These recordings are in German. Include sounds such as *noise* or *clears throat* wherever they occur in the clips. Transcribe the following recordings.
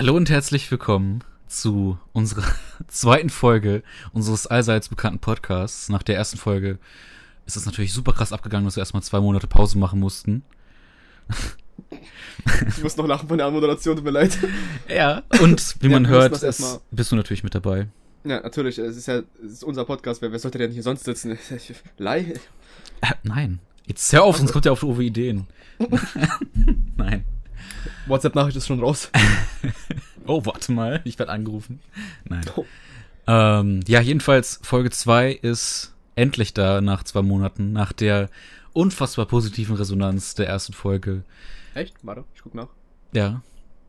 Hallo und herzlich willkommen zu unserer *laughs* zweiten Folge unseres allseits bekannten Podcasts. Nach der ersten Folge ist es natürlich super krass abgegangen, dass wir erstmal zwei Monate Pause machen mussten. *laughs* Ich muss noch lachen von der Anmoderation, tut mir leid. Ja, und wie Ja, man hört, ist, bist du natürlich mit dabei. Ja, natürlich, es ist ja es ist unser Podcast, wer, wer sollte denn hier sonst sitzen? *laughs* Leih? Äh, nein, jetzt hör auf, sonst kommt ja auf doofe Ideen. nein. WhatsApp-Nachricht ist schon raus. *laughs* Oh, warte mal, ich werde angerufen. Nein. Oh. Ähm, ja, jedenfalls, Folge 2 ist endlich da nach zwei Monaten, nach der unfassbar positiven Resonanz der ersten Folge. Echt? Warte, ich guck nach. Ja.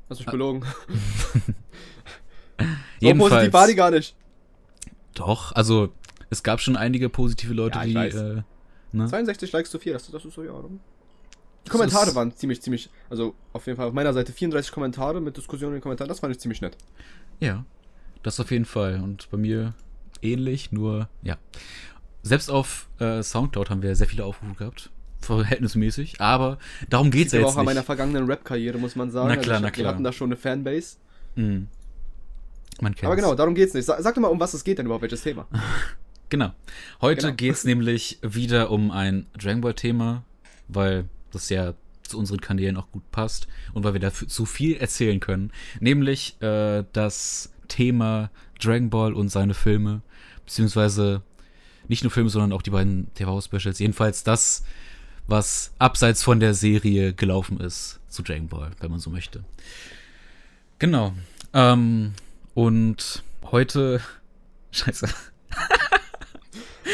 Hast du mich belogen? *laughs* So Jedenfalls. positiv war die gar nicht. Doch, also es gab schon einige positive Leute, Ja, die. Äh, ne? 62 Likes zu 4, das, das ist so, ja. oder? Die Kommentare waren ziemlich, ziemlich, also auf jeden Fall auf meiner Seite 34 Kommentare mit Diskussionen in den Kommentaren, das fand ich ziemlich nett. Ja, das auf jeden Fall. Und bei mir ähnlich, nur ja. Selbst auf äh, Soundcloud haben wir sehr viele Aufrufe gehabt. Verhältnismäßig. Aber darum geht's Liegt ja jetzt auch an meiner vergangenen Rap-Karriere, muss man sagen. Also Na klar, ich, na Wir klar. hatten da schon eine Fanbase. Mhm. Man kennt's. Aber genau, darum geht's nicht. Sag, sag doch mal, um was es geht denn überhaupt, welches Thema? *laughs* Genau. Heute Genau. geht's nämlich wieder um ein Dragon Ball Thema, weil das ja zu unseren Kanälen auch gut passt und weil wir dafür zu viel erzählen können. Nämlich äh, das Thema Dragon Ball und seine Filme, beziehungsweise nicht nur Filme, sondern auch die beiden TV-Specials. Jedenfalls das, was abseits von der Serie gelaufen ist zu Dragon Ball, wenn man so möchte. Genau. Ähm, und heute. *laughs* Scheiße.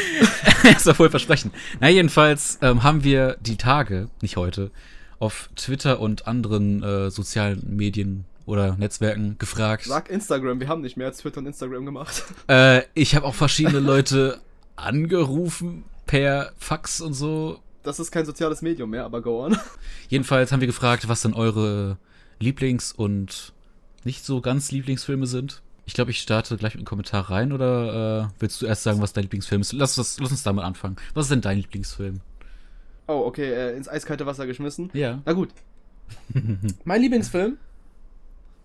*laughs* das war wohl versprechen. Na, jedenfalls ähm, haben wir die Tage, nicht heute, auf Twitter und anderen äh, sozialen Medien oder Netzwerken gefragt. Sag Instagram, wir haben nicht mehr als Twitter und Instagram gemacht. *laughs* Äh, ich habe auch verschiedene Leute angerufen per Fax und so. Das ist kein soziales Medium mehr, aber go on. *laughs* Jedenfalls haben wir gefragt, was denn eure Lieblings- und nicht so ganz Lieblingsfilme sind. Ich glaube, ich starte gleich mit einem Kommentar rein oder äh, willst du erst sagen, was dein Lieblingsfilm ist? Lass, das, lass uns damit anfangen. Was ist denn dein Lieblingsfilm? Oh, okay, äh, ins eiskalte Wasser geschmissen. Ja. Na gut. *laughs* mein Lieblingsfilm.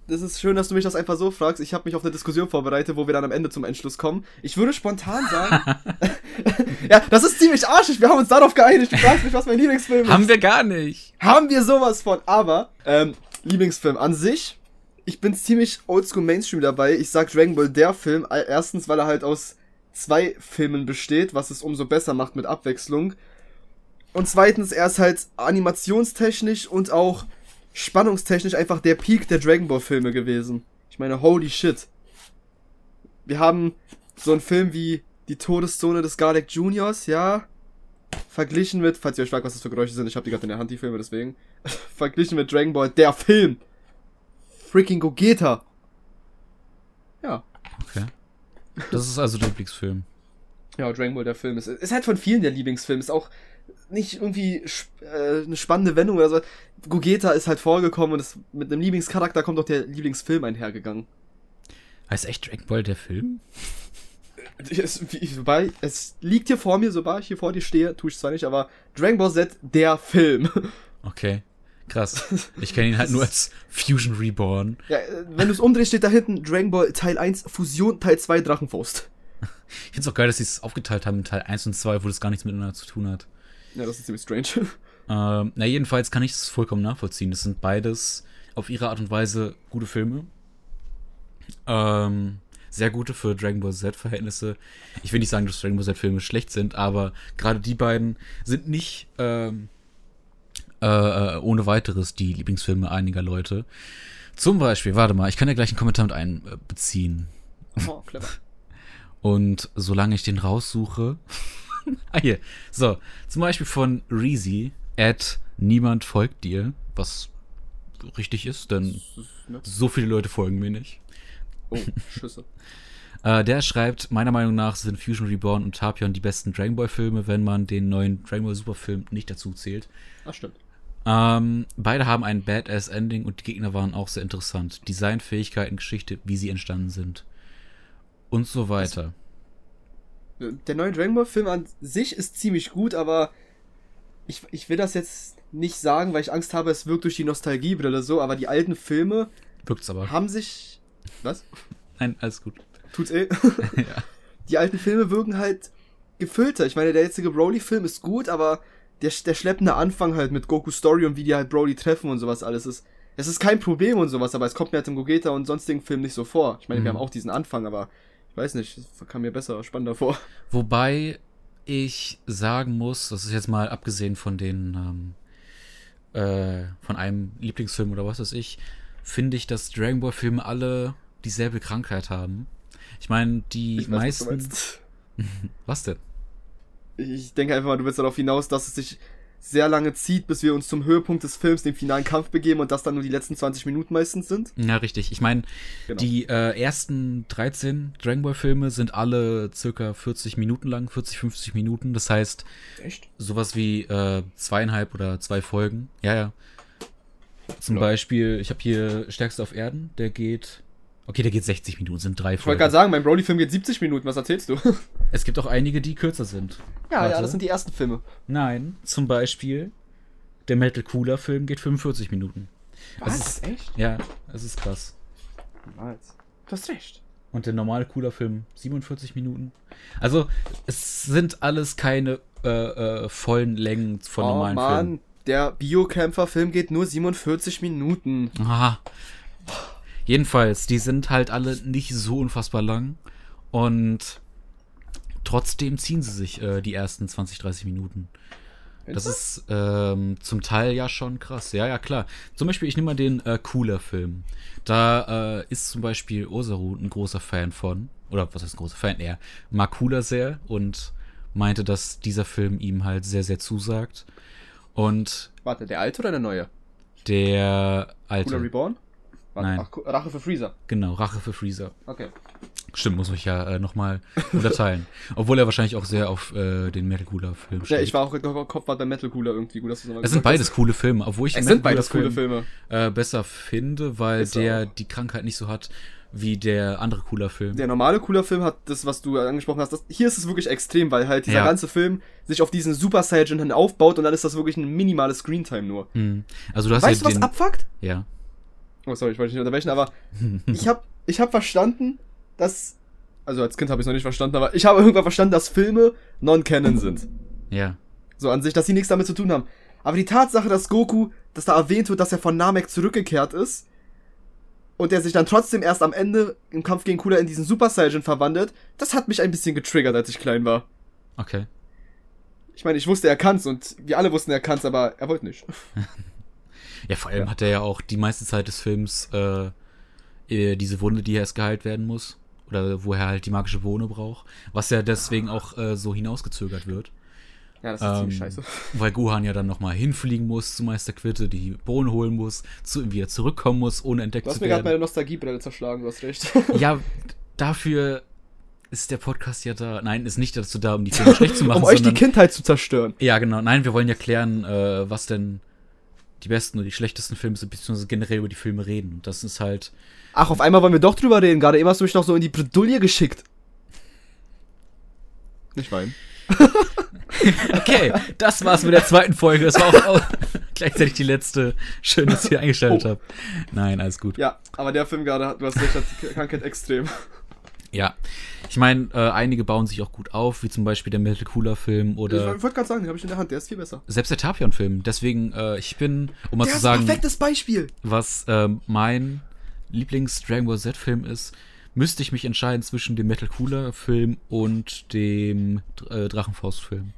Das ist schön, dass du mich das einfach so fragst. Ich habe mich auf eine Diskussion vorbereitet, wo wir dann am Ende zum Entschluss kommen. Ich würde spontan sagen. *laughs* *laughs* ja, das ist ziemlich arschig. Wir haben uns darauf geeinigt. Du fragst mich, was mein Lieblingsfilm ist. Haben wir gar nicht. Haben wir sowas von. Aber, ähm, Lieblingsfilm an sich. Ich bin ziemlich oldschool Mainstream dabei. Ich sag Dragon Ball der Film. Erstens, weil er halt aus zwei Filmen besteht, was es umso besser macht mit Abwechslung. Und zweitens, er ist halt animationstechnisch und auch spannungstechnisch einfach der Peak der Dragon Ball Filme gewesen. Ich meine, holy shit. Wir haben so einen Film wie Die Todeszone des Garlic Juniors, ja. Verglichen mit, falls ihr euch fragt, was das für Geräusche sind, ich habe die gerade in der Hand, die Filme, deswegen. *laughs* Verglichen mit Dragon Ball, der Film. Freaking Gogeta. Ja. Okay. Das ist also der Lieblingsfilm. Ja, Dragon Ball, der Film ist, ist halt von vielen der Lieblingsfilm. Ist auch nicht irgendwie äh, eine spannende Wendung oder so. Gogeta ist halt vorgekommen und ist, mit einem Lieblingscharakter kommt auch der Lieblingsfilm einhergegangen. Heißt echt Dragon Ball der Film? *laughs* Es, wobei, es liegt hier vor mir, sobald ich hier vor dir stehe, tue ich zwar nicht, aber Dragon Ball Z, der Film. *laughs* Okay. Krass. *laughs* Ich kenne ihn halt nur als Fusion Reborn. ja, wenn du es umdrehst, steht da hinten Dragon Ball Teil 1, Fusion, Teil 2, Drachenfaust. Ich finde es auch geil, dass sie es aufgeteilt haben in Teil 1 und 2, wo das gar nichts miteinander zu tun hat. Ja, das ist ziemlich strange. *laughs* Ähm, na, jedenfalls kann ich es vollkommen nachvollziehen. Das sind beides auf ihre Art und Weise gute Filme. Ähm, sehr gute für Dragon Ball Z-Verhältnisse. Ich will nicht sagen, dass Dragon Ball Z-Filme schlecht sind, aber gerade die beiden sind nicht ähm, äh, äh, ohne weiteres die Lieblingsfilme einiger Leute. Zum Beispiel, warte mal, ich kann ja gleich einen Kommentar mit einbeziehen. Oh, clever. *laughs* Und solange ich den raussuche. *laughs* ah, hier. So, zum Beispiel von Reezy, at niemand folgt dir, was richtig ist, denn Ne? so viele Leute folgen mir nicht. Oh, *laughs* Schüsse. Äh, der schreibt, meiner Meinung nach sind Fusion Reborn und Tapion die besten Dragon Ball Filme, wenn man den neuen Dragon Ball Super Film nicht dazu zählt. Ach, stimmt. Ähm, beide haben ein Badass Ending und die Gegner waren auch sehr interessant. Design, Fähigkeiten, Geschichte, wie sie entstanden sind. Und so weiter. Der neue Dragon Ball Film an sich ist ziemlich gut, aber ich, ich will das jetzt nicht sagen, weil ich Angst habe, es wirkt durch die Nostalgiebrille so, aber die alten Filme Wirkt's aber. haben sich. Was? Nein, alles gut. Tut's eh. *laughs* ja. Die alten Filme wirken halt gefüllter. Ich meine, der jetzige Broly-Film ist gut, aber der, der schleppende Anfang halt mit Goku Story und wie die halt Broly treffen und sowas alles ist. Es ist kein Problem und sowas, aber es kommt mir halt im Gogeta und sonstigen Film nicht so vor. Ich meine, Mhm. wir haben auch diesen Anfang, aber ich weiß nicht, es kam mir besser, spannender vor. Wobei ich sagen muss, das ist jetzt mal abgesehen von den, ähm, äh, von einem Lieblingsfilm oder was weiß ich, finde ich, dass Dragon Ball Filme alle dieselbe Krankheit haben. Ich meine, die Ich weiß, was meisten. meinst. *laughs* Was denn? Ich denke einfach mal, du willst darauf hinaus, dass es sich sehr lange zieht, bis wir uns zum Höhepunkt des Films, dem finalen Kampf begeben und das dann nur die letzten 20 Minuten meistens sind. Ja, richtig. Ich meine, Genau. die äh, ersten 13 Dragon Ball Filme sind alle circa 40 Minuten lang, 40, 50 Minuten. Das heißt, Echt? sowas wie äh, zweieinhalb oder zwei Folgen. Ja, ja. Zum Ja. Beispiel, ich habe hier Stärkste auf Erden, der geht. Okay, der geht 60 Minuten, sind drei Ich wollte Folgen. gerade sagen, mein Broly-Film geht 70 Minuten, was erzählst du? *laughs* Es gibt auch einige, die kürzer sind. Ja, Warte. ja, das sind die ersten Filme. Nein, zum Beispiel, der Metal Cooler Film geht 45 Minuten. Das ist, Echt? ja, es ist krass. Niemals. Du hast recht. Und der normale cooler Film 47 Minuten. Also, es sind alles keine äh, äh, vollen Längen von oh normalen Mann, der Biokämpfer-Film geht nur 47 Minuten. Filmen. Aha. Jedenfalls, die sind halt alle nicht so unfassbar lang. Und trotzdem ziehen sie sich äh, die ersten 20, 30 Minuten. Das ist ähm, zum Teil ja schon krass. Ja, ja, klar. Zum Beispiel, ich nehme mal den äh, Cooler-Film. Da äh, ist zum Beispiel Osaru ein großer Fan von. Oder was heißt ein großer Fan? Er mag Cooler sehr und meinte, dass dieser Film ihm halt sehr, sehr zusagt. Und Warte, der alte oder der neue? der Cooler alte. Reborn? Warte, Nein. Ach, Rache für Freezer. Genau, Rache für Freezer. Okay. Stimmt, muss ich ja äh, nochmal unterteilen. *laughs* Obwohl er wahrscheinlich auch sehr auf äh, den Metal Cooler Film Ja, steht. ich war auch im Kopf war der Metal Cooler irgendwie gut, dass du nochmal es sind beides coole Filme, obwohl ich Es den sind Metal beides Cooler coole Film, Filme. äh, besser finde, weil Ist er der auch. die Krankheit nicht so hat wie der andere cooler Film. Der normale cooler Film hat das, was du angesprochen hast. Das, hier ist es wirklich extrem, weil halt dieser Ja. ganze Film sich auf diesen Super Saiyan hin aufbaut und dann ist das wirklich ein minimales Screentime nur. Hm. Also du hast Weißt du, ja was den, abfuckt? ja. Oh, sorry, ich wollte dich nicht unterbrechen, aber *laughs* ich hab, ich hab verstanden, dass. Also als Kind habe ich noch nicht verstanden, aber ich habe irgendwann verstanden, dass Filme non-canon sind. Ja. So an sich, dass sie nichts damit zu tun haben. Aber die Tatsache, dass Goku, dass da erwähnt wird, dass er von Namek zurückgekehrt ist und der sich dann trotzdem erst am Ende im Kampf gegen Cooler in diesen Super Saiyan verwandelt, das hat mich ein bisschen getriggert, als ich klein war. Okay. Ich meine, ich wusste, er kann's und wir alle wussten, er kann's, aber er wollte nicht. *laughs* Ja, vor allem Ja. hat er ja auch die meiste Zeit des Films äh, äh, diese Wunde, die erst geheilt werden muss. Oder wo er halt die magische Bohne braucht. Was ja deswegen auch äh, so hinausgezögert wird. Ja, das ist Ähm, ziemlich scheiße. *laughs* Weil Gohan ja dann nochmal hinfliegen muss zu Meister Quitte, die Bohne holen muss, zu, wieder zurückkommen muss, ohne entdeckt Du hast zu mir gerade meine werden. Nostalgiebrille zerschlagen, du hast recht. *laughs* Ja, dafür ist der Podcast ja da. Nein, ist nicht dazu da, um die Filme schlecht zu *laughs* machen. um euch die Kindheit zu zerstören. Ja, genau. Nein, wir wollen ja klären, äh, was denn die besten und die schlechtesten Filme sind, beziehungsweise generell über die Filme reden. Und das ist halt. Ach, auf einmal wollen wir doch drüber reden. Gerade eben hast du mich noch so in die Bredouille geschickt. Nicht weinen. *laughs* Okay, das war's mit der zweiten Folge. Das war auch, auch *laughs* gleichzeitig die letzte. Schön, dass ihr eingeschaltet Oh. habt. Nein, alles gut. Ja, aber der Film gerade, hat- du hast recht, hat die Krankheit extrem. Ja. Ich meine, äh, einige bauen sich auch gut auf, wie zum Beispiel der Metal Cooler Film Ich oder wollte gerade sagen, den habe ich in der Hand, der ist viel besser. selbst der Tapion-Film. Deswegen, äh, ich bin, um mal der zu ist sagen, ein perfektes Beispiel. was ähm, mein Lieblings-Dragon Ball Z-Film ist, müsste ich mich entscheiden zwischen dem Metal Cooler-Film und dem äh, Drachenfaust-Film.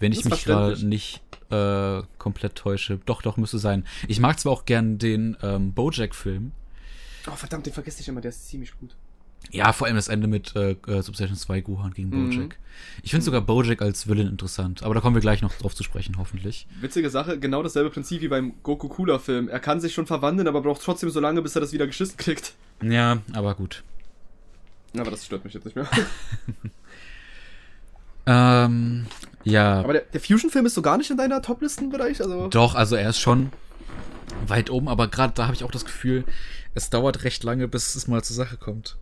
Wenn ich ist mich gerade nicht äh, komplett täusche. Doch, doch, müsste sein. Ich mag zwar auch gern den ähm, Bojack-Film. Oh, verdammt, den vergesse ich immer, der ist ziemlich gut. Ja, vor allem das Ende mit äh, äh, Substation 2 Gohan gegen Mhm. Bojack. Ich finde sogar Bojack als Villain interessant, aber da kommen wir gleich noch drauf zu sprechen, hoffentlich. Witzige Sache, genau dasselbe Prinzip wie beim Goku Cooler Film. Er kann sich schon verwandeln, aber braucht trotzdem so lange, bis er das wieder geschissen kriegt. Ja, aber gut. Aber das stört mich jetzt nicht mehr. *laughs* Ähm, ja. Aber der, der Fusion-Film ist so gar nicht in deiner Top-Listen-Bereich, also. Doch, also er ist schon weit oben, aber gerade da habe ich auch das Gefühl, es dauert recht lange, bis es mal zur Sache kommt.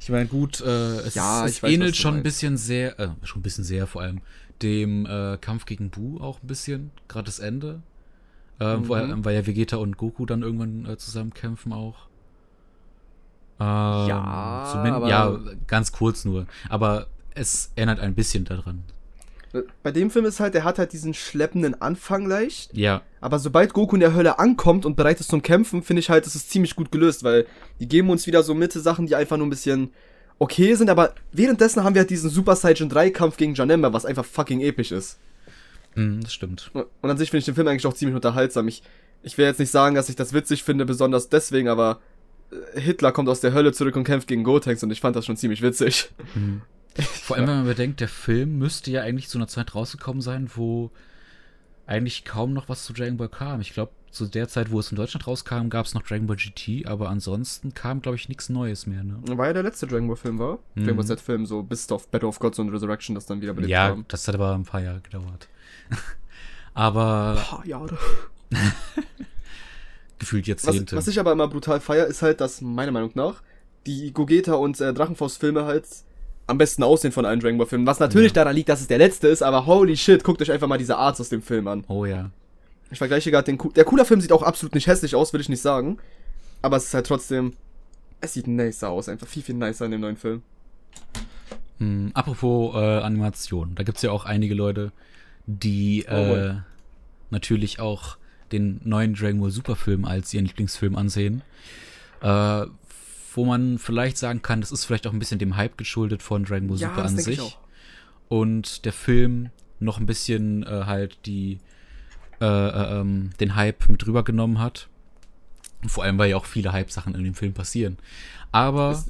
Ich meine, gut, äh, es, Ja, es ich weiß, ähnelt schon ein bisschen sehr, äh, schon ein bisschen sehr vor allem, dem äh, Kampf gegen Bu auch ein bisschen, gerade das Ende. Äh, Mhm. weil, weil ja Vegeta und Goku dann irgendwann äh, zusammen kämpfen auch. Ähm, Ja, ja, ganz kurz nur. Aber es erinnert ein bisschen daran. Bei dem Film ist halt, der hat halt diesen schleppenden Anfang leicht. Ja, Aber sobald Goku in der Hölle ankommt und bereit ist zum Kämpfen, finde ich halt, das ist ziemlich gut gelöst, weil die geben uns wieder so Mitte Sachen, die einfach nur ein bisschen okay sind, aber währenddessen haben wir halt diesen Super Saiyan 3 Kampf gegen Janemba, was einfach fucking episch ist. mm, das stimmt. Und an sich finde ich den Film eigentlich auch ziemlich unterhaltsam. Ich, ich will jetzt nicht sagen, dass ich das witzig finde, besonders deswegen, aber äh, Hitler kommt aus der Hölle zurück und kämpft gegen Gotenks und ich fand das schon ziemlich witzig. Mhm. *laughs* Vor allem, wenn man bedenkt, der Film müsste ja eigentlich zu einer Zeit rausgekommen sein, wo eigentlich kaum noch was zu Dragon Ball kam. Ich glaube, zu der Zeit, wo es in Deutschland rauskam, gab es noch Dragon Ball GT, aber ansonsten kam, glaube ich, nichts Neues mehr. Ne? War ja der letzte Dragon Ball Film, war? Mhm. Dragon Ball Z Film, so bis auf Battle of Gods und Resurrection, das dann wieder belebt Ja, haben. das hat aber ein paar Jahre gedauert. *laughs* aber Paar Jahre. *laughs* gefühlt Was, Jahrzehnte. was ich aber immer brutal feier, ist halt, dass meiner Meinung nach die Gogeta und äh, Drachenfaust-Filme halt am besten aussehen von allen Dragon Ball Filmen. Was natürlich Ja. daran liegt, dass es der letzte ist, aber holy shit, guckt euch einfach mal diese Arts aus dem Film an. oh ja. Ich vergleiche gerade den. Ku- Der cooler Film sieht auch absolut nicht hässlich aus, will ich nicht sagen. Aber es ist halt trotzdem. Es sieht nicer aus, einfach viel, viel nicer in dem neuen Film. Hm, apropos äh, Animation, da gibt es ja auch einige Leute, die Oh, äh, natürlich auch den neuen Dragon Ball Superfilm als ihren Lieblingsfilm ansehen. Äh, wo man vielleicht sagen kann, das ist vielleicht auch ein bisschen dem Hype geschuldet von Dragon Ball Super an sich. Und der Film noch ein bisschen äh, halt die äh, äh, ähm, den Hype mit rübergenommen hat. Vor allem, weil ja auch viele Hype-Sachen in dem Film passieren. Aber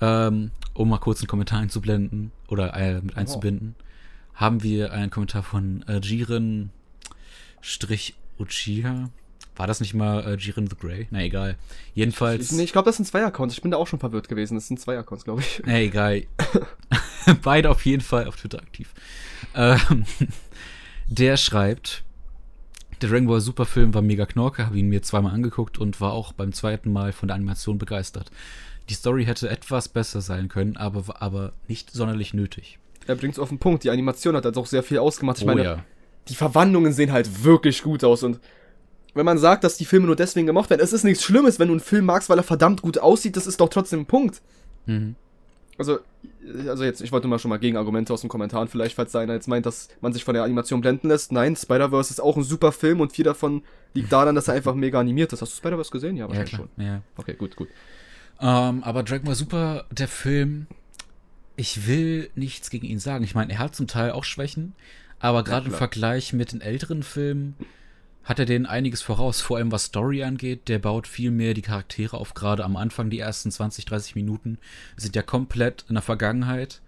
ähm, um mal kurz einen Kommentar einzublenden oder äh, mit einzubinden, haben wir einen Kommentar von äh, Jiren Strich Uchiha. War das nicht mal äh, Jiren the Grey? Na egal. Jedenfalls. Ich, ich glaube, das sind zwei Accounts. Ich bin da auch schon verwirrt gewesen. Das sind zwei Accounts, glaube ich. Na egal. *laughs* Beide auf jeden Fall auf Twitter aktiv. Ähm, *laughs* der schreibt, der Dragon Ball Super Film war mega knorke, habe ihn mir zweimal angeguckt und war auch beim zweiten Mal von der Animation begeistert. Die Story hätte etwas besser sein können, aber, aber nicht sonderlich nötig. Er bringt's auf den Punkt. Die Animation hat halt auch sehr viel ausgemacht. Ich oh meine, ja. die Verwandlungen sehen halt wirklich gut aus und wenn man sagt, dass die Filme nur deswegen gemacht werden, es ist nichts Schlimmes, wenn du einen Film magst, weil er verdammt gut aussieht, das ist doch trotzdem ein Punkt. Mhm. Also, also jetzt, ich wollte mal schon mal Gegenargumente aus den Kommentaren vielleicht, falls einer jetzt meint, dass man sich von der Animation blenden lässt. Nein, Spider-Verse ist auch ein super Film und viel davon liegt daran, dass er einfach mega animiert ist. Hast du Spider-Verse gesehen? Ja, Ja, wahrscheinlich klar. schon. Ja. Okay, gut, gut. Ähm, aber Dragon Ball Super, der Film, ich will nichts gegen ihn sagen. Ich meine, er hat zum Teil auch Schwächen, aber gerade im klar. Vergleich mit den älteren Filmen hat er denen einiges voraus, vor allem was Story angeht. Der baut viel mehr die Charaktere auf. Gerade am Anfang, die ersten 20, 30 Minuten sind ja komplett in der Vergangenheit.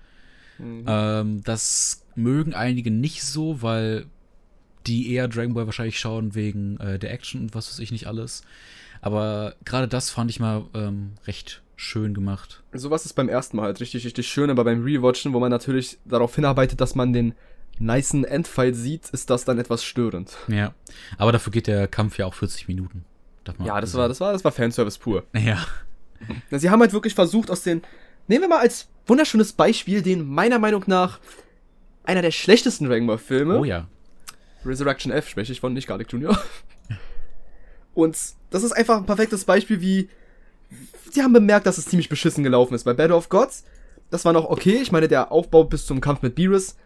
Mhm. Ähm, das mögen einige nicht so, weil die eher Dragon Ball wahrscheinlich schauen wegen äh, der Action und was weiß ich nicht alles. Aber gerade das fand ich mal ähm, recht schön gemacht. Sowas ist beim ersten Mal halt richtig, richtig schön, aber beim Rewatchen, wo man natürlich darauf hinarbeitet, dass man den nicen Endfight sieht, ist das dann etwas störend. Ja. Aber dafür geht der Kampf ja auch 40 Minuten. Ja, das sagen. war, das war, das war Fanservice pur. Ja. *laughs* Sie haben halt wirklich versucht, aus den. Nehmen wir mal als wunderschönes Beispiel den meiner Meinung nach einer der schlechtesten Dragon Ball Filme. Oh ja. Resurrection F spreche ich von, nicht Garlic Jr. *laughs* Und das ist einfach ein perfektes Beispiel, wie. Sie haben bemerkt, dass es ziemlich beschissen gelaufen ist. Bei Battle of Gods, das war noch okay. Ich meine, der Aufbau bis zum Kampf mit Beerus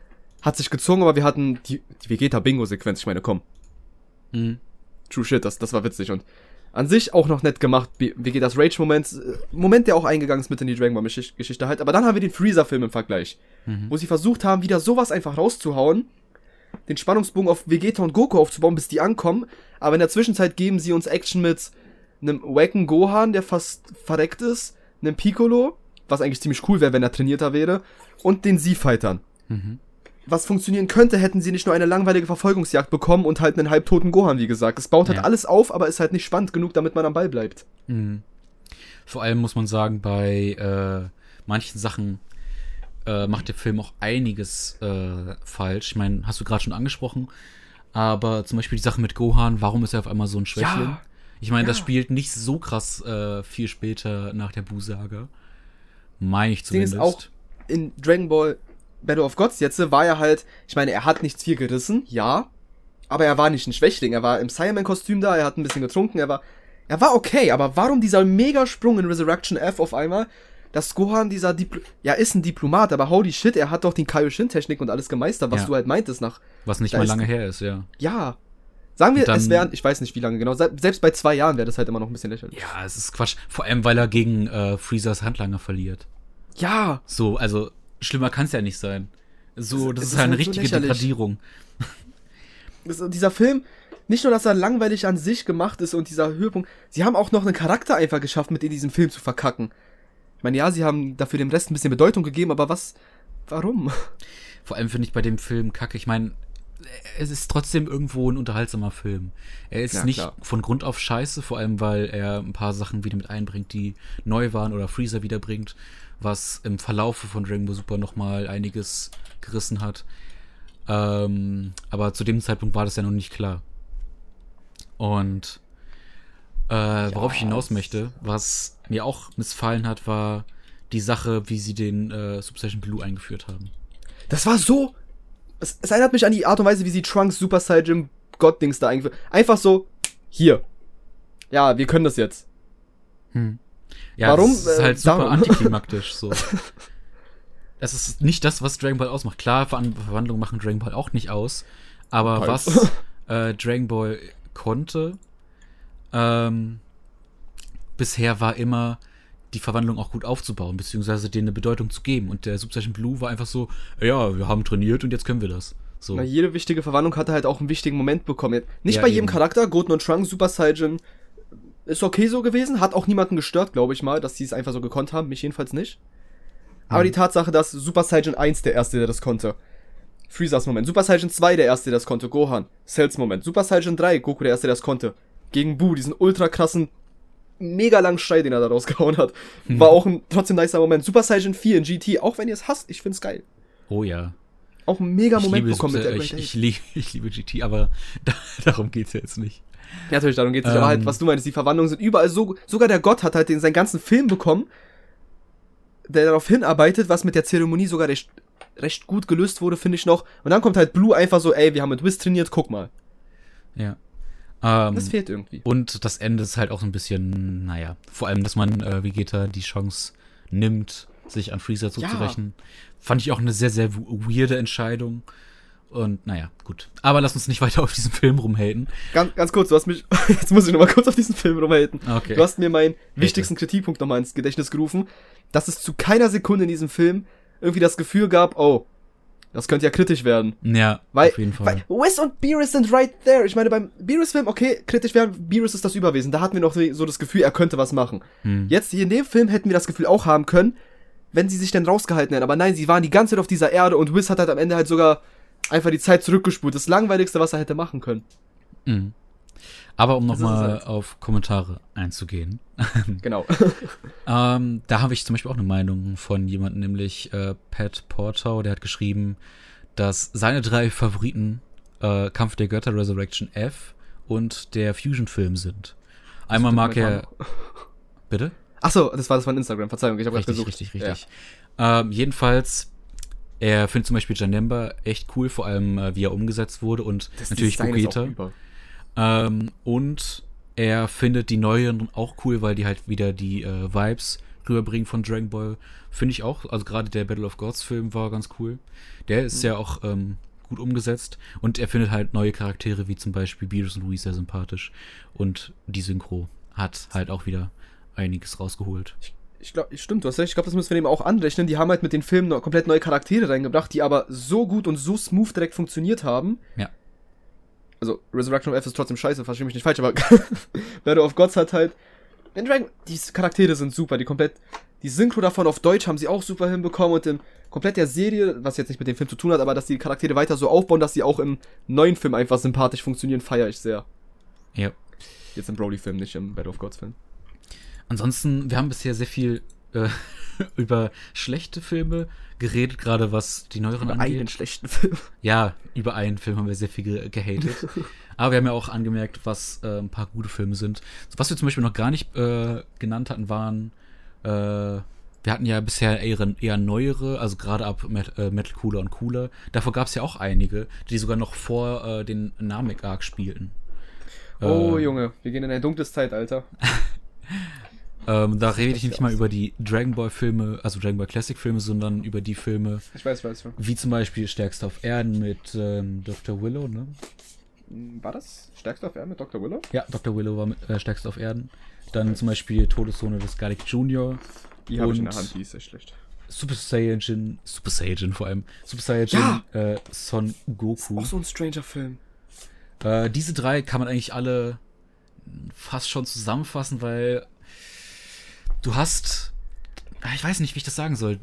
hat sich gezogen, aber wir hatten die, die Vegeta-Bingo-Sequenz. Ich meine, komm. Mhm. True Shit, das, das war witzig und an sich auch noch nett gemacht. Vegetas Rage-Moment, äh, Moment, der auch eingegangen ist mit in die Dragon Ball-Geschichte halt. Aber dann haben wir den Freezer-Film im Vergleich, Mhm. wo sie versucht haben, wieder sowas einfach rauszuhauen, den Spannungsbogen auf Vegeta und Goku aufzubauen, bis die ankommen. Aber in der Zwischenzeit geben sie uns Action mit einem wacken Gohan, der fast verreckt ist, einem Piccolo, was eigentlich ziemlich cool wäre, wenn er trainierter wäre, und den Z-Fightern Mhm. Was funktionieren könnte, hätten sie nicht nur eine langweilige Verfolgungsjagd bekommen und halt einen halbtoten Gohan, wie gesagt. Es baut halt Ja. alles auf, aber ist halt nicht spannend genug, damit man am Ball bleibt. Mhm. Vor allem muss man sagen, bei äh, manchen Sachen äh, macht der Film auch einiges äh, falsch. Ich meine, hast du gerade schon angesprochen, aber zum Beispiel die Sache mit Gohan, warum ist er auf einmal so ein Schwächling? Ja. Ich meine, das Ja. spielt nicht so krass äh, viel später nach der Bu-Saga. Meine ich Ding ist zumindest. auch- In Dragon Ball Battle of Gods jetzt war er halt, ich meine, er hat nichts viel gerissen, ja, aber er war nicht ein Schwächling. Er war im Cyberman-Kostüm da, er hat ein bisschen getrunken, er war, er war okay, aber warum dieser Megasprung in Resurrection F auf einmal? Dass Gohan dieser Dipl ja ist ein Diplomat, aber holy shit, er hat doch die Kaioshin-Technik und alles gemeistert, was Ja. du halt meintest nach. Was nicht mal lange her ist, ja. Ja. Sagen wir, dann- es wären, ich weiß nicht wie lange genau, se- selbst bei zwei Jahren wäre das halt immer noch ein bisschen lächerlich. Ja, es ist Quatsch. Vor allem, weil er gegen äh, Freezers Handlanger verliert. Ja, So, also schlimmer kann es ja nicht sein. So, das es ist ist halt eine halt so richtige lächerlich. Degradierung. *laughs* das, dieser Film, nicht nur, dass er langweilig an sich gemacht ist und dieser Höhepunkt, sie haben auch noch einen Charakter einfach geschafft, mit in diesem Film zu verkacken. Ich meine, ja, sie haben dafür dem Rest ein bisschen Bedeutung gegeben, aber was, warum? *laughs* Vor allem finde ich bei dem Film kacke. Ich meine, es ist trotzdem irgendwo ein unterhaltsamer Film. Er ist Ja, nicht klar. von Grund auf scheiße, vor allem weil er ein paar Sachen wieder mit einbringt, die neu waren oder Freezer wiederbringt, was im Verlaufe von Dragon Ball Super nochmal einiges gerissen hat. Ähm, aber zu dem Zeitpunkt war das ja noch nicht klar. Und äh, worauf ich hinaus möchte, was mir auch missfallen hat, war die Sache, wie sie den äh, Super Saiyan Blue eingeführt haben. Das war so, es, es erinnert mich an die Art und Weise, wie sie Trunks Super Saiyan Gott-Dings da eingeführt Einfach so, hier. Ja, wir können das jetzt. Ja, Warum? Das ist Äh, halt super darum. antiklimaktisch so. *laughs* Das ist nicht das, was Dragon Ball ausmacht. Klar, Ver Verwandlungen machen Dragon Ball auch nicht aus. Aber Halt. was *laughs* äh, Dragon Ball konnte, ähm, bisher war immer die Verwandlung auch gut aufzubauen, beziehungsweise denen eine Bedeutung zu geben. Und der Super Saiyan Blue war einfach so, ja, wir haben trainiert und jetzt können wir das. So. Na, jede wichtige Verwandlung hatte halt auch einen wichtigen Moment bekommen. Nicht Ja, bei jedem eben. Charakter, Goten und Trunks, Super Saiyan ist okay so gewesen, hat auch niemanden gestört, glaube ich mal, dass sie es einfach so gekonnt haben, mich jedenfalls nicht. Aber Mhm. die Tatsache, dass Super Saiyan 1 der erste, der das konnte. Freezers Moment. Super Saiyan 2 der erste, der das konnte. Gohan. Cells Moment. Super Saiyan 3, Goku der erste, der das konnte. Gegen Buu, diesen ultra krassen, mega langen Schrei, den er da rausgehauen hat. Mhm. War auch ein trotzdem nicer Moment. Super Saiyan 4 in GT, auch wenn ihr es hasst, ich find's geil. Oh ja. Auch ein mega Moment bekommen mit der ich, ich, liebe, ich liebe GT, aber *laughs* da, darum geht's jetzt nicht. Ja, natürlich, darum geht's nicht. aber halt, Ähm. was du meinst, die Verwandlungen sind überall so. Sogar der Gott hat halt den, seinen ganzen Film bekommen, der darauf hinarbeitet, was mit der Zeremonie sogar recht, recht gut gelöst wurde, finde ich noch. Und dann kommt halt Blue einfach so, ey, wir haben mit Wiz trainiert, guck mal. Ja. Ähm, Das fehlt irgendwie. Und das Ende ist halt auch so ein bisschen, naja, vor allem, dass man äh, Vegeta die Chance nimmt, sich an Freezer zuzurechnen. Fand ich auch eine sehr, sehr weirde Entscheidung. Und naja, gut. Aber lass uns nicht weiter auf diesen Film rumhaten. Ganz, ganz kurz, du hast mich, *laughs* jetzt muss ich nochmal kurz auf diesen Film rumhalten. Okay. Du hast mir meinen wichtigsten Kritikpunkt nochmal ins Gedächtnis gerufen, dass es zu keiner Sekunde in diesem Film irgendwie das Gefühl gab, oh, das könnte ja kritisch werden. ja, Weil, auf jeden Fall. weil Wes und Beerus sind right there. Ich meine, beim Beerus-Film, okay, kritisch werden, Beerus ist das Überwesen. Da hatten wir noch so das Gefühl, er könnte was machen. Hm. Jetzt hier in dem Film hätten wir das Gefühl auch haben können, wenn sie sich denn rausgehalten hätten. Aber nein, sie waren die ganze Zeit auf dieser Erde und Wiz hat halt am Ende halt sogar einfach die Zeit zurückgespult. Das langweiligste, was er hätte machen können. Mhm. Aber um nochmal halt. auf Kommentare einzugehen. *laughs* Genau. *laughs* Ähm, da habe ich zum Beispiel auch eine Meinung von jemandem, nämlich äh, Pat Portau, der hat geschrieben, dass seine drei Favoriten äh, Kampf der Götter, Resurrection F und der Fusion-Film sind. Einmal mag er. Bitte? Achso, das war das von Instagram. Verzeihung, ich habe gerade Richtig, gesucht. richtig, richtig. Ähm, jedenfalls, er findet zum Beispiel Janemba echt cool, vor allem äh, wie er umgesetzt wurde und Das natürlich über. Ähm, und er findet die neuen auch cool, weil die halt wieder die äh, Vibes rüberbringen von Dragon Ball. Finde ich auch. Also gerade der Battle of Gods Film war ganz cool. Der ist ja auch ähm, gut umgesetzt. Und er findet halt neue Charaktere, wie zum Beispiel Beerus und Louise sehr sympathisch. Und die Synchro hat halt auch wieder einiges rausgeholt. Ich glaube, stimmt, du hast recht. Ich glaube, das müssen wir dem auch anrechnen. Die haben halt mit den Filmen noch komplett neue Charaktere reingebracht, die aber so gut und so smooth direkt funktioniert haben. Ja. Also, Resurrection of F ist trotzdem scheiße, verstehe mich nicht falsch, aber *laughs* Battle of Gods hat halt. In Dragon, die Charaktere sind super, die komplett. Die Synchro davon auf Deutsch haben sie auch super hinbekommen und im komplett der Serie, was jetzt nicht mit dem Film zu tun hat, aber dass die Charaktere weiter so aufbauen, dass sie auch im neuen Film einfach sympathisch funktionieren, feiere ich sehr. Ja. Jetzt im Broly-Film, nicht im Battle of Gods-Film. Ansonsten, wir haben bisher sehr viel äh, *laughs* über schlechte Filme geredet, gerade was die neueren Einen angeht. schlechten Film. Ja, über einen Film haben wir sehr viel ge gehatet. *laughs* Aber wir haben ja auch angemerkt, was äh, ein paar gute Filme sind. Was wir zum Beispiel noch gar nicht äh, genannt hatten, waren äh, wir hatten ja bisher eher, eher neuere, also gerade ab Met, äh, Metal Cooler und Cooler. Davor gab es ja auch einige, die sogar noch vor äh, den Namek Arc spielten. Oh, äh, Junge, wir gehen in ein dunkles Zeitalter. *laughs* ähm, da rede ich nicht mal über die Dragon Ball Filme, also Dragon Ball Classic Filme, sondern über die Filme. Ich weiß, weiß schon. Wie zum Beispiel Stärkste auf Erden mit ähm, Dr. Willow, ne? War das Stärkste auf Erden mit Dr. Willow? Ja, Dr. Willow war mit, äh, Stärkste auf Erden. Dann okay. zum Beispiel Todeszone des Garlic Jr. Die habe ich in der Hand, die ist echt schlecht. Super Saiyan, Super Saiyan vor allem. Super Saiyan, ja! äh, Son Goku. Auch so ein Stranger-Film. Äh, diese drei kann man eigentlich alle fast schon zusammenfassen, weil du hast. Ah, ich weiß nicht, wie ich das sagen soll.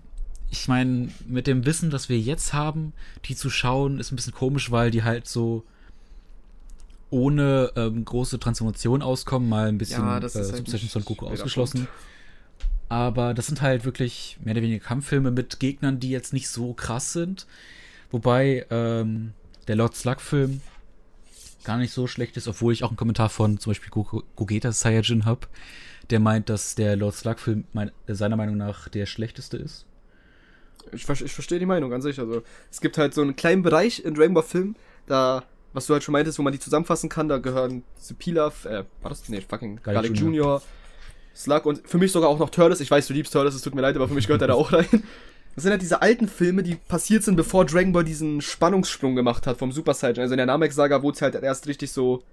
Ich meine, mit dem Wissen, das wir jetzt haben, die zu schauen, ist ein bisschen komisch, weil die halt so ohne ähm, große Transformation auskommen, mal ein bisschen ja, das äh, Saiyan Son Goku ausgeschlossen. Aber das sind halt wirklich mehr oder weniger Kampffilme mit Gegnern, die jetzt nicht so krass sind. Wobei ähm, der Lord Slug-Film gar nicht so schlecht ist, obwohl ich auch einen Kommentar von zum Beispiel Gogeta Saiyajin habe, der meint, dass der Lord Slug-Film seiner Meinung nach der schlechteste ist. Ich, ich verstehe die Meinung an sich. Also, es gibt halt so einen kleinen Bereich in Dragon Ball Film, da, was du halt schon meintest, wo man die zusammenfassen kann, da gehören diese Pilaf, äh, war das? Nee, fucking Garlic, Junior. Junior Slug und für mich sogar auch noch Turtles. Ich weiß, du liebst Turtles, es tut mir leid, aber für mich gehört er da auch rein. Das sind halt diese alten Filme, die passiert sind, bevor Dragon Ball diesen Spannungssprung gemacht hat vom Super Saiyan. Also in der Namek-Saga wurde es halt erst richtig so,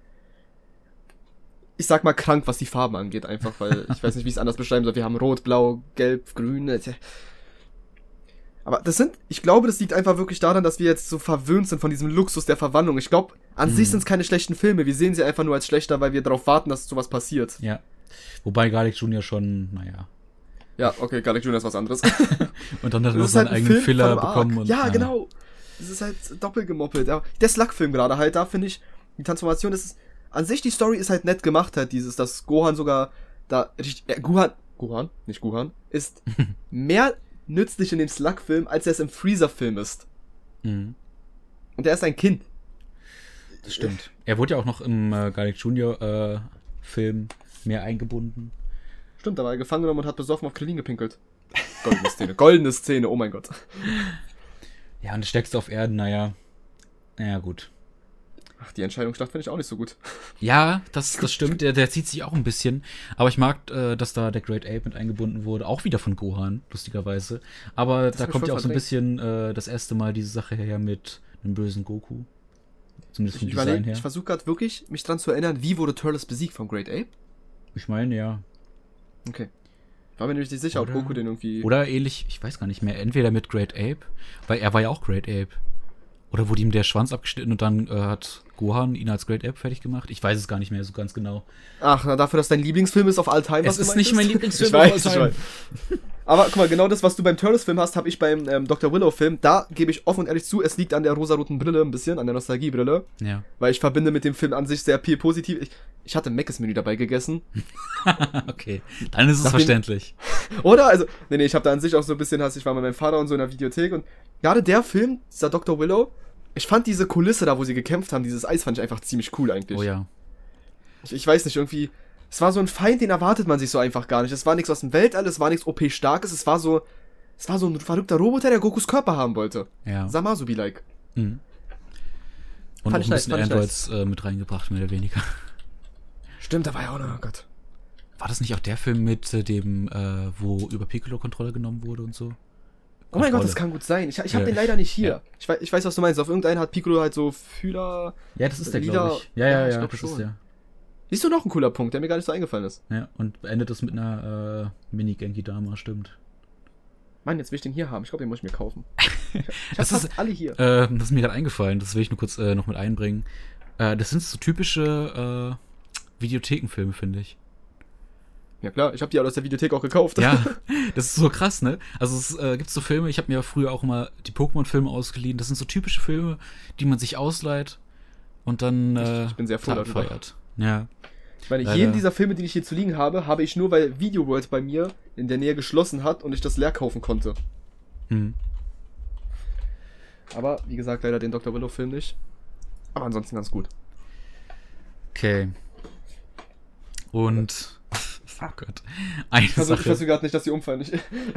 ich sag mal krank, was die Farben angeht, einfach, weil ich weiß nicht, wie ich es anders beschreiben soll. Wir haben Rot, Blau, Gelb, Grün. Aber das sind, ich glaube, das liegt einfach wirklich daran, dass wir jetzt so verwöhnt sind von diesem Luxus der Verwandlung. Ich glaube, an mhm. sich sind es keine schlechten Filme. Wir sehen sie einfach nur als schlechter, weil wir darauf warten, dass sowas passiert. Ja. Wobei Garlic Junior schon, naja. Ja, okay, Garlic Junior ist was anderes. *laughs* und dann hat er noch seinen halt eigenen Filler bekommen. Und, ja, ja, genau. Das ist halt doppelt gemoppelt. Der Slug-Film gerade halt, da finde ich, die Transformation ist, an sich die Story ist halt nett gemacht, halt dieses, dass Gohan sogar da richtig, äh, Gohan, Gohan, nicht Gohan, ist *laughs* mehr nützlich in dem Slug-Film, als er es im Freezer-Film ist. Mhm. Und er ist ein Kind. Das stimmt. Er wurde ja auch noch im äh, Garlic Junior äh, Film mehr eingebunden. Stimmt, da war er gefangen genommen und hat besoffen auf Krillin gepinkelt. Goldene Szene, *laughs* goldene Szene, oh mein Gott. Ja, und das steckst auf Erden, naja. Naja, gut. Ach, die Entscheidungsschlacht finde ich auch nicht so gut. Ja, das, *laughs* das stimmt, der, der zieht sich auch ein bisschen. Aber ich mag, äh, dass da der Great Ape mit eingebunden wurde. Auch wieder von Gohan, lustigerweise. Aber das da kommt ja auch so ein bisschen äh, das erste Mal diese Sache her mit einem bösen Goku. Zumindest vom ich Design her. Ich versuche gerade wirklich, mich dran zu erinnern, wie wurde Turles besiegt vom Great Ape? Ich meine, ja. Okay. War mir nämlich nicht sicher, oder, ob Goku den irgendwie. Oder ähnlich, ich weiß gar nicht mehr, entweder mit Great Ape, weil er war ja auch Great Ape. Oder wurde ihm der Schwanz abgeschnitten und dann äh, hat Gohan ihn als Great Ape fertig gemacht? Ich weiß es gar nicht mehr so ganz genau. Ach, na, dafür, dass dein Lieblingsfilm ist auf all time. Es ist nicht mein Lieblingsfilm ich weiß, ich weiß. *laughs* Aber guck mal, genau das, was du beim Turtles-Film hast, habe ich beim ähm, Dr. Willow-Film. Da gebe ich offen und ehrlich zu, es liegt an der rosaroten Brille ein bisschen, an der Nostalgiebrille. Ja. Weil ich verbinde mit dem Film an sich sehr viel positiv. Ich, ich hatte Meckes-Menü dabei gegessen. *laughs* okay, dann ist es Nachdem, verständlich. *laughs* Oder? Also, nee, nee, ich habe da an sich auch so ein bisschen, ich war mit meinem Vater und so in der Videothek und gerade der Film, dieser Dr. Willow, ich fand diese Kulisse da, wo sie gekämpft haben, dieses Eis fand ich einfach ziemlich cool eigentlich. Oh ja. Ich, ich weiß nicht, irgendwie, es war so ein Feind, den erwartet man sich so einfach gar nicht. Es war nichts aus dem Weltall, es war nichts OP-Starkes, es war so, es war so ein verrückter Roboter, der Gokus Körper haben wollte. Ja. Samasubi-like. Mhm. Und fand auch ein bisschen nice, Androids nice. äh, mit reingebracht, mehr oder weniger. Stimmt, da war ja auch noch, oh Gott. War das nicht auch der Film mit äh, dem, äh, wo über Piccolo Kontrolle genommen wurde und so? Oh mein Gott, das kann gut sein. Ich, ich habe ja. den leider nicht hier. Ja. Ich, weiß, ich weiß, was du meinst. Auf irgendeinen hat Piccolo halt so Fühler. Ja, das ist der, glaube ich. Ja, ja, ja, ja das schon. ist der. Siehst du noch ein cooler Punkt, der mir gar nicht so eingefallen ist. Ja, und beendet es mit einer äh, Mini-Genki-Dama, stimmt. Mann, jetzt will ich den hier haben. Ich glaube, den muss ich mir kaufen. *laughs* Ich das ist alle hier. Äh, das ist mir gerade eingefallen. Das will ich nur kurz äh, noch mit einbringen. Äh, das sind so typische äh, Videothekenfilme, finde ich. Ja klar, ich habe die alle aus der Videothek auch gekauft. Ja, *laughs* das ist so krass, ne? Also es äh, gibt so Filme, ich habe mir früher auch immer die Pokémon-Filme ausgeliehen. Das sind so typische Filme, die man sich ausleiht und dann äh, ich bin sehr froh feiert. Ja. Ich meine, Leider. jeden dieser Filme, die ich hier zu liegen habe, habe ich nur, weil Video World bei mir in der Nähe geschlossen hat und ich das leer kaufen konnte. Hm. Aber, wie gesagt, leider den Dr. Willow-Film nicht. Aber ansonsten ganz gut. Okay. Und Oh Gott. Eine Ich versuche Sache, versuch gerade nicht, dass die umfallen. Ich,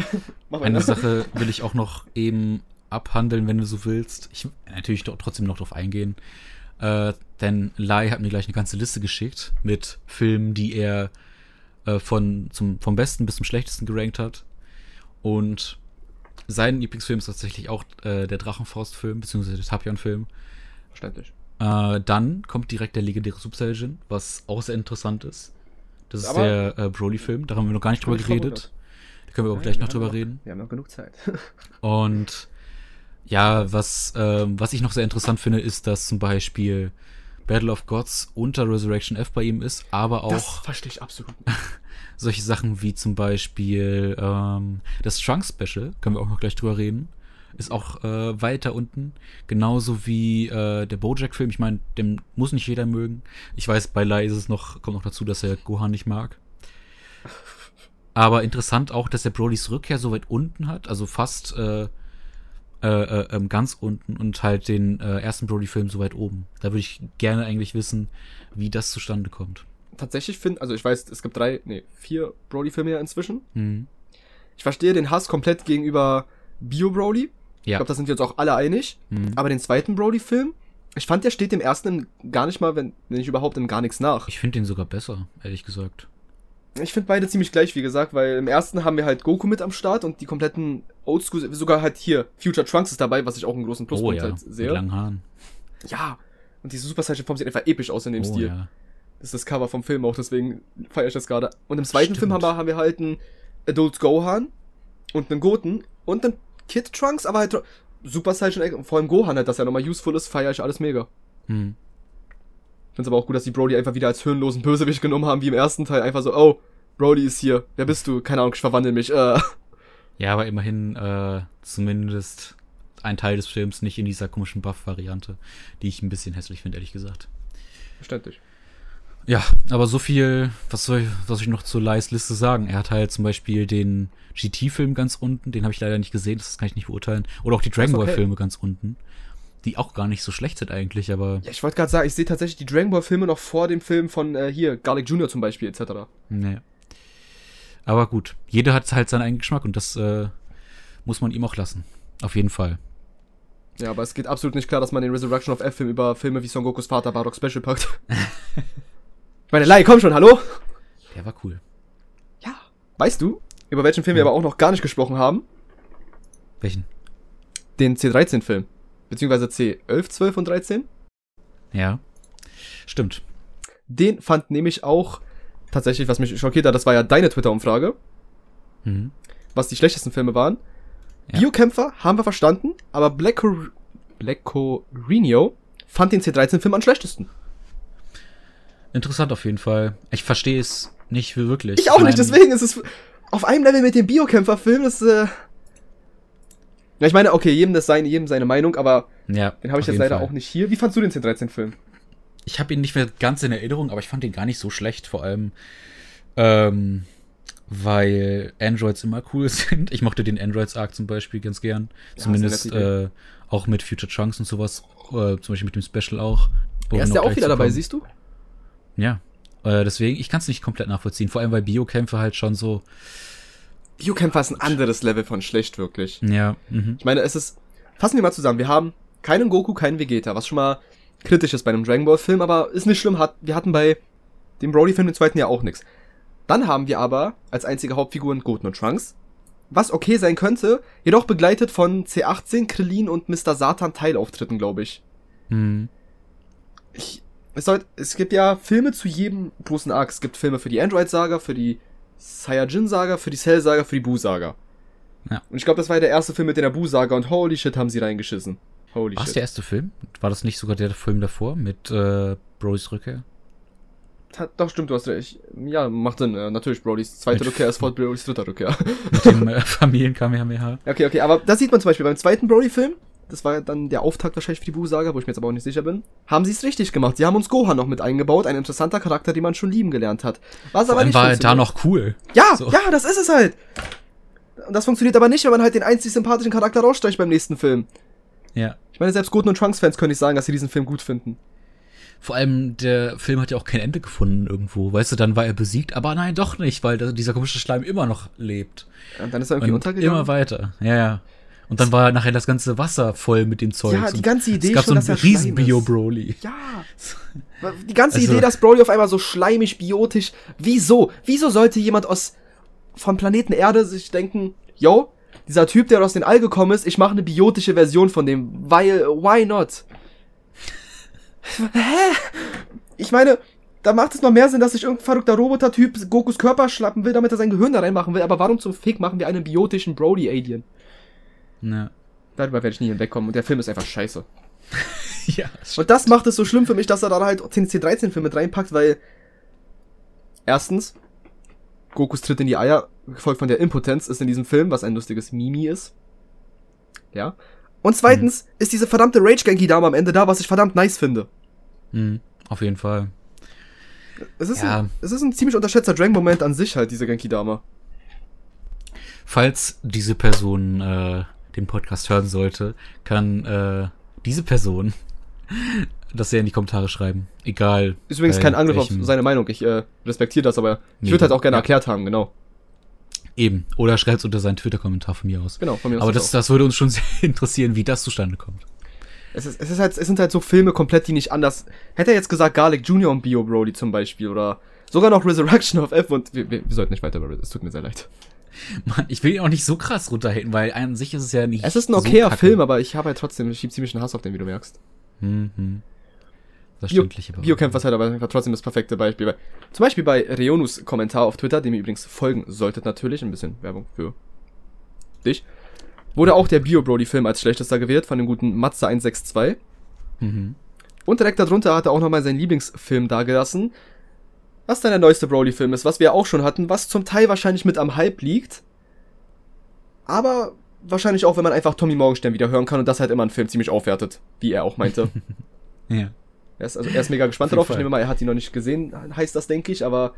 *laughs* eine. Sache will ich auch noch eben abhandeln, wenn du so willst. Ich will natürlich doch trotzdem noch drauf eingehen. Äh, denn Lai hat mir gleich eine ganze Liste geschickt mit Filmen, die er äh, von, zum, vom besten bis zum schlechtesten gerankt hat. Und sein Lieblingsfilm ist tatsächlich auch äh, der Drachenfaust-Film, beziehungsweise der Tapion-Film. Verständlich. Äh, dann kommt direkt der legendäre Saiyan, was auch sehr interessant ist. Das ist Aber- der äh, Broly-Film, da haben wir noch gar nicht drüber geredet. Da können wir auch Ja, gleich noch drüber noch- reden. Wir haben noch genug Zeit. *laughs* Und ja, was, ähm, was ich noch sehr interessant finde, ist, dass zum Beispiel Battle of Gods unter Resurrection F bei ihm ist, aber auch Das verstehe ich absolut *laughs* solche Sachen wie zum Beispiel ähm, das Trunk Special, können wir auch noch gleich drüber reden, ist auch äh, weiter unten. Genauso wie äh, der Bojack-Film. Ich meine, den muss nicht jeder mögen. Ich weiß, bei Lai ist es noch, kommt noch dazu, dass er Gohan nicht mag. *laughs* Aber interessant auch, dass er Brolys Rückkehr so weit unten hat, also fast äh, äh, äh, ähm, ganz unten und halt den äh, ersten Brody-Film so weit oben. Da würde ich gerne eigentlich wissen, wie das zustande kommt. Tatsächlich finde, also ich weiß, es gibt drei, nee, vier Broly-Filme ja inzwischen. Mhm. Ich verstehe den Hass komplett gegenüber Bio-Broly. Ich Ja. glaube, da sind wir uns auch alle einig. Mhm. Aber den zweiten Broly-Film, ich fand, der steht dem ersten gar nicht mal, wenn, wenn nicht überhaupt, in gar nichts nach. Ich finde den sogar besser, ehrlich gesagt. Ich finde beide ziemlich gleich, wie gesagt, weil im ersten haben wir halt Goku mit am Start und die kompletten Oldschool, sogar halt hier, Future Trunks ist dabei, was ich auch einen großen oh Pluspunkt ja, halt mit sehe. langen Haaren. Ja. Und diese Super Saiyan Form sieht einfach episch aus in dem oh Stil. ja. Das ist das Cover vom Film auch, deswegen feiere ich das gerade. Und im zweiten Stimmt. Film haben wir, haben wir halt einen Adult Gohan und einen Goten und einen Kid Trunks, aber halt Super Saiyan und vor allem Gohan halt, dass er nochmal useful ist, feiere ich alles mega. Hm. Find's aber auch gut, dass die Brody einfach wieder als hirnlosen Bösewicht genommen haben, wie im ersten Teil. Einfach so, oh, Brody ist hier. Wer bist du? Keine Ahnung, ich verwandle mich. Äh. Ja, aber immerhin äh, zumindest ein Teil des Films nicht in dieser komischen Buff-Variante, die ich ein bisschen hässlich finde, ehrlich gesagt. Verständlich. Ja, aber so viel, was soll, ich- was ich noch zu Lais Liste sagen? Er hat halt zum Beispiel den GT-Film ganz unten, den habe ich leider nicht gesehen, das kann ich nicht beurteilen. Oder auch die Dragon okay. Ball-Filme ganz unten, die auch gar nicht so schlecht sind eigentlich, aber Ja, ich wollte gerade sagen, ich sehe tatsächlich die Dragon Ball Filme noch vor dem Film von äh, hier, Garlic Jr. zum Beispiel, etc. ne. Aber gut, jeder hat halt seinen eigenen Geschmack und das äh, muss man ihm auch lassen. Auf jeden Fall. Ja, aber es geht absolut nicht klar, dass man den Resurrection of F-Film über Filme wie Son Gokus Vater Bardock Special packt. *laughs* ich meine, Lai, komm schon, hallo? Der war cool. Ja. Weißt du, über welchen Film wir aber auch noch gar nicht gesprochen haben? Welchen? Den C13-Film. Beziehungsweise C11, 12 und 13. Ja. Stimmt. Den fand nämlich auch tatsächlich, was mich schockiert hat, das war ja deine Twitter-Umfrage, Mhm. was die schlechtesten Filme waren. Ja. Biokämpfer haben wir verstanden, aber Black Blacko fand den C13-Film am schlechtesten. Interessant auf jeden Fall. Ich verstehe es nicht wirklich. Ich auch nicht, deswegen ist es auf einem Level mit dem Biokämpfer-Film, das, äh. Ja, ich meine, okay, jedem das seine, jedem seine Meinung, aber Ja, den habe ich jetzt leider Fall. auch nicht hier. Wie fandst du den C13-Film? Ich habe ihn nicht mehr ganz in Erinnerung, aber ich fand ihn gar nicht so schlecht, vor allem, ähm, weil Androids immer cool *laughs* sind. Ich mochte den Androids-Arc zum Beispiel ganz gern. Ja, Zumindest äh, auch mit Future Chunks und sowas. Äh, zum Beispiel mit dem Special auch. Er ist ja auch wieder dabei, siehst du? Ja. Äh, deswegen, ich kann es nicht komplett nachvollziehen. Vor allem, weil Biokämpfe halt schon so. Biokämpfer ist ein anderes Level von schlecht, wirklich. Ja, mhm. Ich meine, es ist. Fassen wir mal zusammen. Wir haben keinen Goku, keinen Vegeta, was schon mal kritisch ist bei einem Dragon Ball Film, aber ist nicht schlimm. Hat, wir hatten bei dem Broly-Film im zweiten Jahr auch nichts. Dann haben wir aber als einzige Hauptfiguren Goten und Trunks, was okay sein könnte, jedoch begleitet von C18, Krillin und Mr. Satan Teilauftritten, glaube ich. Mhm. ich es, soll, es gibt ja Filme zu jedem großen Arc. Es gibt Filme für die Android-Saga, für die Saiyajin-Saga, für die Cell-Saga, für die Buu-Saga. Ja. Und ich glaube, das war ja der erste Film mit der Buu-Saga und holy shit, haben sie reingeschissen. Holy War es shit. der erste Film? War das nicht sogar der Film davor mit äh, Brolys Rückkehr? Ta- Doch, stimmt, du hast recht. Ja, macht Sinn. Äh, natürlich, Brolys zweite Mit- Rückkehr ist vor Brolys dritter Rückkehr. Mit dem äh, Familienkamehameha? *laughs* okay, okay, aber da sieht man zum Beispiel beim zweiten Broly-Film, das war dann der Auftakt wahrscheinlich für die Buu-Saga, wo ich mir jetzt aber auch nicht sicher bin, haben sie es richtig gemacht. Sie haben uns Gohan noch mit eingebaut, ein interessanter Charakter, den man schon lieben gelernt hat. Was Vor aber nicht war er da noch cool. Ja, So. ja, das ist es halt. Und das funktioniert aber nicht, wenn man halt den einzig sympathischen Charakter rausstreicht beim nächsten Film. Ja. Ich meine, selbst Goten und Trunks-Fans können nicht sagen, dass sie diesen Film gut finden. Vor allem, der Film hat ja auch kein Ende gefunden irgendwo. Weißt du, dann war er besiegt, aber nein, doch nicht, weil dieser komische Schleim immer noch lebt. Und dann ist er irgendwie Und untergegangen. immer weiter. Ja, ja. Und dann war nachher das ganze Wasser voll mit dem Zeug. Ja, die ganze Idee Es gab schon, so einen riesen. Bio-Broly. Ja. Die ganze Also- Idee, dass Broly auf einmal so schleimig, biotisch. Wieso? Wieso sollte jemand aus vom Planeten Erde sich denken, yo, dieser Typ, der aus den All gekommen ist, ich mache eine biotische Version von dem, weil why not? *laughs* Hä? Ich meine, da macht es noch mehr Sinn, dass sich irgendein verrückter Roboter-Typ Gokus Körper schlappen will, damit er sein Gehirn da reinmachen will. Aber warum zum Fick machen wir einen biotischen Broly-Alien? Ja. Darüber werde ich nie hinwegkommen und der Film ist einfach scheiße. *laughs* ja. Und das macht es so schlimm für mich, dass er da halt CNC13-Film mit reinpackt, weil erstens, Gokus Tritt in die Eier, gefolgt von der Impotenz, ist in diesem Film, was ein lustiges Mimi ist. Ja. Und zweitens ist diese verdammte Rage Genki Dame am Ende da, was ich verdammt nice finde. Mhm, auf jeden Fall. Es ist, Ja. ein, es ist ein ziemlich unterschätzter Dragon-Moment an sich halt, diese Genki Dame. Falls diese Person äh, den Podcast hören sollte, kann äh, diese Person *laughs* das ja in die Kommentare schreiben. Egal. Ist übrigens kein Angriff auf seine Meinung, ich äh, respektiere das, aber ich würde halt auch gerne ja. erklärt haben, genau. Eben. Oder schreibt es unter seinen Twitter-Kommentar von mir aus. Genau, von mir aus Aber das das, das würde uns schon *laughs* sehr interessieren, wie das zustande kommt. Es, ist, es, ist halt, es sind halt so Filme komplett, die nicht anders. Hätte er jetzt gesagt Garlic Jr. und Bio Brody zum Beispiel oder sogar noch Resurrection of F und wir, wir, wir sollten nicht weiter über es tut mir sehr leid. Mann, ich will ihn auch nicht so krass runterhaten, weil an sich ist es ja nicht. Es ist ein so okayer kacke. Film, aber ich habe halt trotzdem, ich schieb ziemlich einen Hass auf den, wie du merkst. Mhm. Das Bio. Biocamp ist halt aber trotzdem das perfekte Beispiel. Weil, zum Beispiel bei Reonus Kommentar auf Twitter, dem ihr übrigens folgen solltet natürlich, ein bisschen Werbung für dich, wurde auch der Bio Brody Film als schlechtester gewählt von dem guten Matze 162. Mhm. Und direkt darunter hat er auch nochmal seinen Lieblingsfilm dagelassen. Was dann der neueste Broly-Film ist, was wir auch schon hatten, was zum Teil wahrscheinlich mit am Hype liegt. Aber wahrscheinlich auch, wenn man einfach Tommy Morgenstern wieder hören kann und das halt immer einen Film ziemlich aufwertet, wie er auch meinte. *laughs* Ja. er, ist, also, er ist mega gespannt darauf. Ich nehme mal, er hat ihn noch nicht gesehen, heißt das, denke ich, aber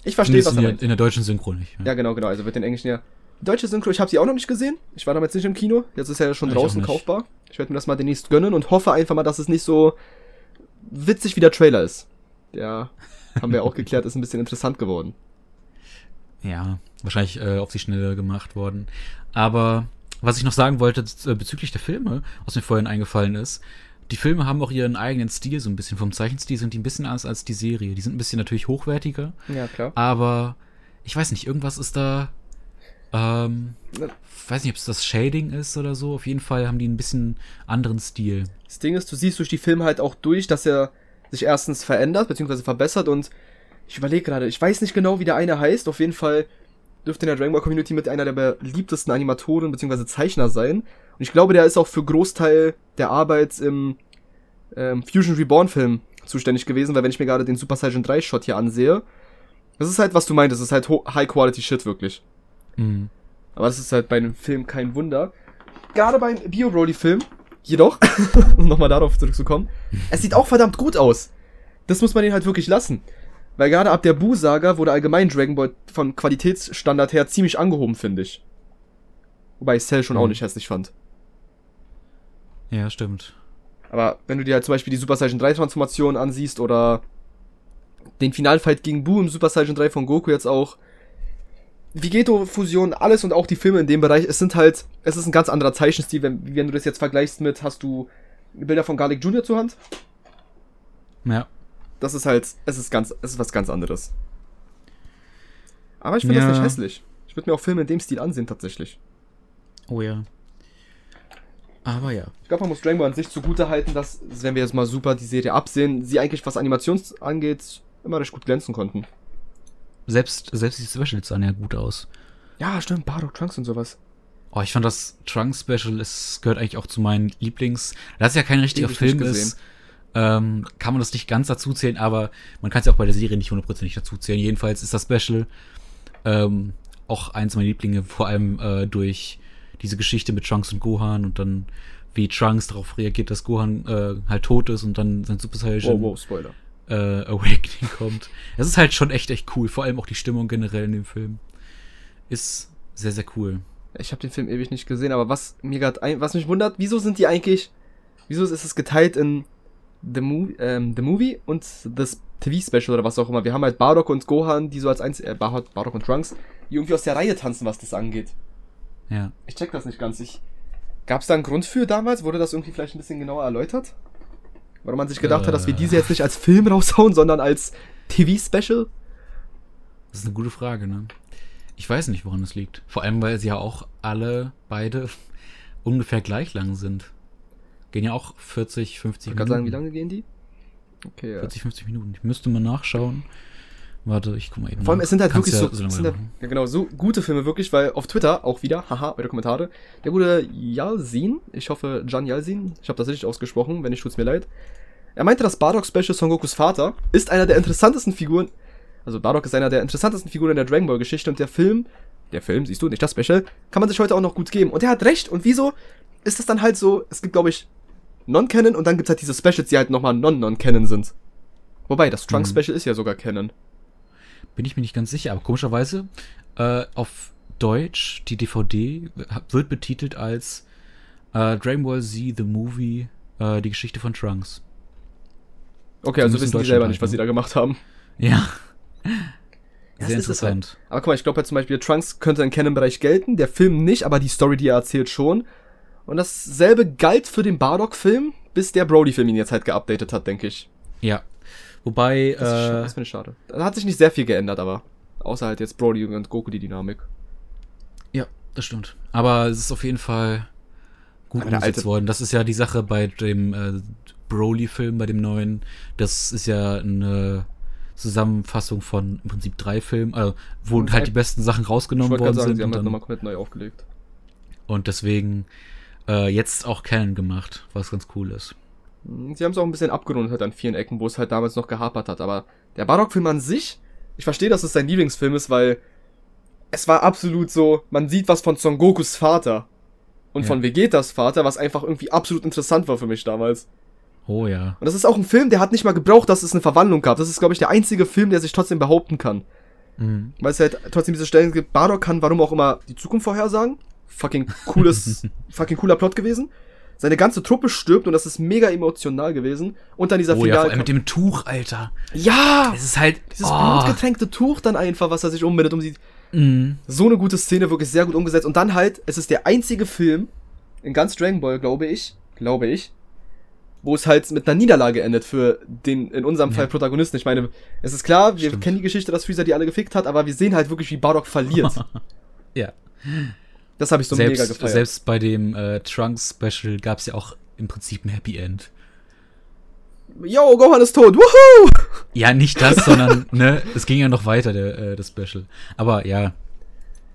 ich Nee, verstehe, ist was in, er der, meint. in der deutschen Synchro nicht. Ja, genau, genau. Also wird den Englischen ja. Die deutsche Synchro, ich habe sie auch noch nicht gesehen. Ich war damals nicht im Kino. Jetzt ist er ja schon Ich draußen kaufbar. Ich werde mir das mal demnächst gönnen und hoffe einfach mal, dass es nicht so witzig wie der Trailer ist. Der, haben wir auch geklärt, ist ein bisschen interessant geworden. Ja, wahrscheinlich äh, auf die Schnelle gemacht worden. Aber was ich noch sagen wollte äh, bezüglich der Filme, was mir vorhin eingefallen ist, die Filme haben auch ihren eigenen Stil, so ein bisschen vom Zeichenstil sind die ein bisschen anders als die Serie. Die sind ein bisschen natürlich hochwertiger, Ja, klar. aber ich weiß nicht, irgendwas ist da, ähm, weiß nicht, ob es das Shading ist oder so. Auf jeden Fall haben die ein bisschen anderen Stil. Das Ding ist, du siehst durch die Filme halt auch durch, dass er sich erstens verändert, beziehungsweise verbessert und ich überlege gerade, ich weiß nicht genau, wie der eine heißt. Auf jeden Fall dürfte in der Dragon Ball Community mit einer der beliebtesten Animatoren bzw. Zeichner sein. Und ich glaube, der ist auch für Großteil der Arbeit im ähm, Fusion Reborn Film zuständig gewesen, weil wenn ich mir gerade den Super Saiyan 3 Shot hier ansehe, das ist halt, was du meintest, das ist halt ho- High Quality Shit wirklich. Mhm. Aber das ist halt bei einem Film kein Wunder. Gerade beim Bio Broly Film, jedoch, *laughs* um nochmal darauf zurückzukommen, es sieht auch verdammt gut aus. Das muss man den halt wirklich lassen. Weil gerade ab der Buu-Saga wurde allgemein Dragon Ball von Qualitätsstandard her ziemlich angehoben, finde ich. Wobei ich Cell schon auch Mhm. nicht hässlich fand. Ja, stimmt. Aber wenn du dir halt zum Beispiel die Super Saiyan 3 Transformation ansiehst oder den Finalfight gegen Buu im Super Saiyan 3 von Goku jetzt auch, Vigeto-Fusion, alles und auch die Filme in dem Bereich, es sind halt, es ist ein ganz anderer Zeichenstil, wenn, wenn du das jetzt vergleichst mit, hast du Bilder von Garlic Jr. zur Hand? Ja. Das ist halt, es ist ganz, es ist was ganz anderes. Aber ich finde das Ja. nicht hässlich. Ich würde mir auch Filme in dem Stil ansehen, tatsächlich. Oh ja. Aber ja. Ich glaube, man muss Dragon Ball an sich zugute halten, dass, wenn wir jetzt mal super die Serie absehen, sie eigentlich, was Animations angeht, immer recht gut glänzen konnten. Selbst, selbst die Specials sahen ja gut aus. Ja, stimmt, Bardock Trunks und sowas. Oh, ich fand das Trunk Special, es gehört eigentlich auch zu meinen Lieblings. Da es ja kein richtiger nicht Film ist, ähm, kann man das nicht ganz dazu zählen, aber man kann es ja auch bei der Serie nicht hundertprozentig dazu zählen. Jedenfalls ist das Special ähm, auch eins meiner Lieblinge, *laughs* vor allem äh, durch diese Geschichte mit Trunks und Gohan und dann wie Trunks darauf reagiert, dass Gohan äh, halt tot ist und dann sein Super Saiyan Wow, wow, Spoiler. Äh, Awakening kommt. Es ist halt schon echt, echt cool. Vor allem auch die Stimmung generell in dem Film. Ist sehr, sehr cool. Ich habe den Film ewig nicht gesehen, aber was mir gerade ein, was mich wundert, wieso sind die eigentlich, wieso ist es geteilt in The, Movie, ähm, The Movie und das TV-Special oder was auch immer. Wir haben halt Bardock und Gohan, die so als eins, äh, Bardock, Bardock und Trunks, die irgendwie aus der Reihe tanzen, was das angeht. Ja. Ich check das nicht ganz. Ich, gab's da einen Grund für damals? Wurde das irgendwie vielleicht ein bisschen genauer erläutert? Warum man sich gedacht hat, dass wir Äh. diese jetzt nicht als Film raushauen, sondern als TV-Special? Das ist eine gute Frage, ne? Ich weiß nicht, woran das liegt. Vor allem, weil sie ja auch alle, beide, *laughs* ungefähr gleich lang sind. Gehen ja auch 40, 50 Ich kann Minuten. sagen, wie lange gehen die? Okay, ja. 40, 50 Minuten. Ich müsste mal nachschauen. Warte, ich guck mal eben. Vor allem, es sind halt Kannst wirklich ja so, es sind halt, ja genau, so gute Filme wirklich, weil auf Twitter auch wieder, haha, eure Kommentare, der gute Yalzin, ich hoffe, Jan Yalzin, ich habe das richtig ausgesprochen, wenn nicht, tut's mir leid. Er meinte, das Bardock-Special Son Gokus Vater ist einer der interessantesten Figuren, also Bardock ist einer der interessantesten Figuren in der Dragon Ball Geschichte und der Film, der Film, siehst du, nicht das Special, kann man sich heute auch noch gut geben. Und er hat recht, und wieso ist das dann halt so, es gibt, glaube ich, Non-Canon und dann gibt's halt diese Specials, die halt nochmal Non-Non-Canon sind. Wobei, das Trunks-Special ist ja sogar Canon. Bin ich mir nicht ganz sicher, aber komischerweise äh, auf Deutsch, die DVD wird betitelt als äh, Dragon Ball Z The Movie, äh, die Geschichte von Trunks. Okay, also in wissen die selber halt, nicht, was sie da gemacht haben. Ja. Sehr das ist es halt. interessant. Aber guck mal, ich glaube halt zum Beispiel, Trunks könnte im Canon-Bereich gelten, der Film nicht, aber die Story, die er erzählt, schon. Und dasselbe galt für den Bardock-Film, bis der Brody-Film ihn jetzt halt geupdatet hat, denke ich. Ja. Wobei, Das, ist äh, das finde ich schade. Da hat sich nicht sehr viel geändert, aber. Außer halt jetzt Brody und Goku die Dynamik. ja, das stimmt. Aber es ist auf jeden Fall gut Aber umgesetzt worden. Das ist ja die Sache bei dem äh, Broly-Film, bei dem neuen. Das ist ja eine Zusammenfassung von im Prinzip drei Filmen, äh, wo Und halt die besten Sachen rausgenommen worden sagen, sind. sie haben halt nochmal komplett neu aufgelegt. Und deswegen äh, jetzt auch Canon gemacht, was ganz cool ist. Hm, Sie haben es auch ein bisschen abgerundet halt an vielen Ecken, wo es halt damals noch gehapert hat. Aber der Bardock-Film an sich, ich verstehe, dass es sein Lieblingsfilm ist, weil es war absolut so, man sieht was von Son Gokus Vater und Ja. von Vegetas Vater, was einfach irgendwie absolut interessant war für mich damals. Oh ja. Und das ist auch ein Film, der hat nicht mal gebraucht, dass es eine Verwandlung gab. Das ist, glaube ich, der einzige Film, der sich trotzdem behaupten kann. Mhm. Weil es halt trotzdem diese Stellen gibt, Bardock kann, warum auch immer, die Zukunft vorhersagen. Fucking cooles, *laughs* fucking cooler Plot gewesen. Seine ganze Truppe stirbt und das ist mega emotional gewesen. Und dann dieser Oh ja, vor allem Final. mit dem Tuch, Alter. ja! Es ist halt. Dieses oh. blutgetränkte Tuch dann einfach, was er sich umbindet, um sie. Mhm. So eine gute Szene, wirklich sehr gut umgesetzt. Und dann halt, es ist der einzige Film in ganz Dragon Ball, glaube ich, glaube ich, wo es halt mit einer Niederlage endet für den, in unserem Ja. Fall Protagonisten. Ich meine, es ist klar, wir Stimmt. kennen die Geschichte, dass Freezer die alle gefickt hat, aber wir sehen halt wirklich, wie Bardock verliert. *laughs* Ja. Das habe ich so mega selbst, gefeiert. selbst bei dem äh, Trunks-Special gab es ja auch im Prinzip ein Happy End. Yo, Gohan ist tot, wuhu! Ja, nicht das, *laughs* sondern, ne, es ging ja noch weiter, der, äh, das Special. Aber ja,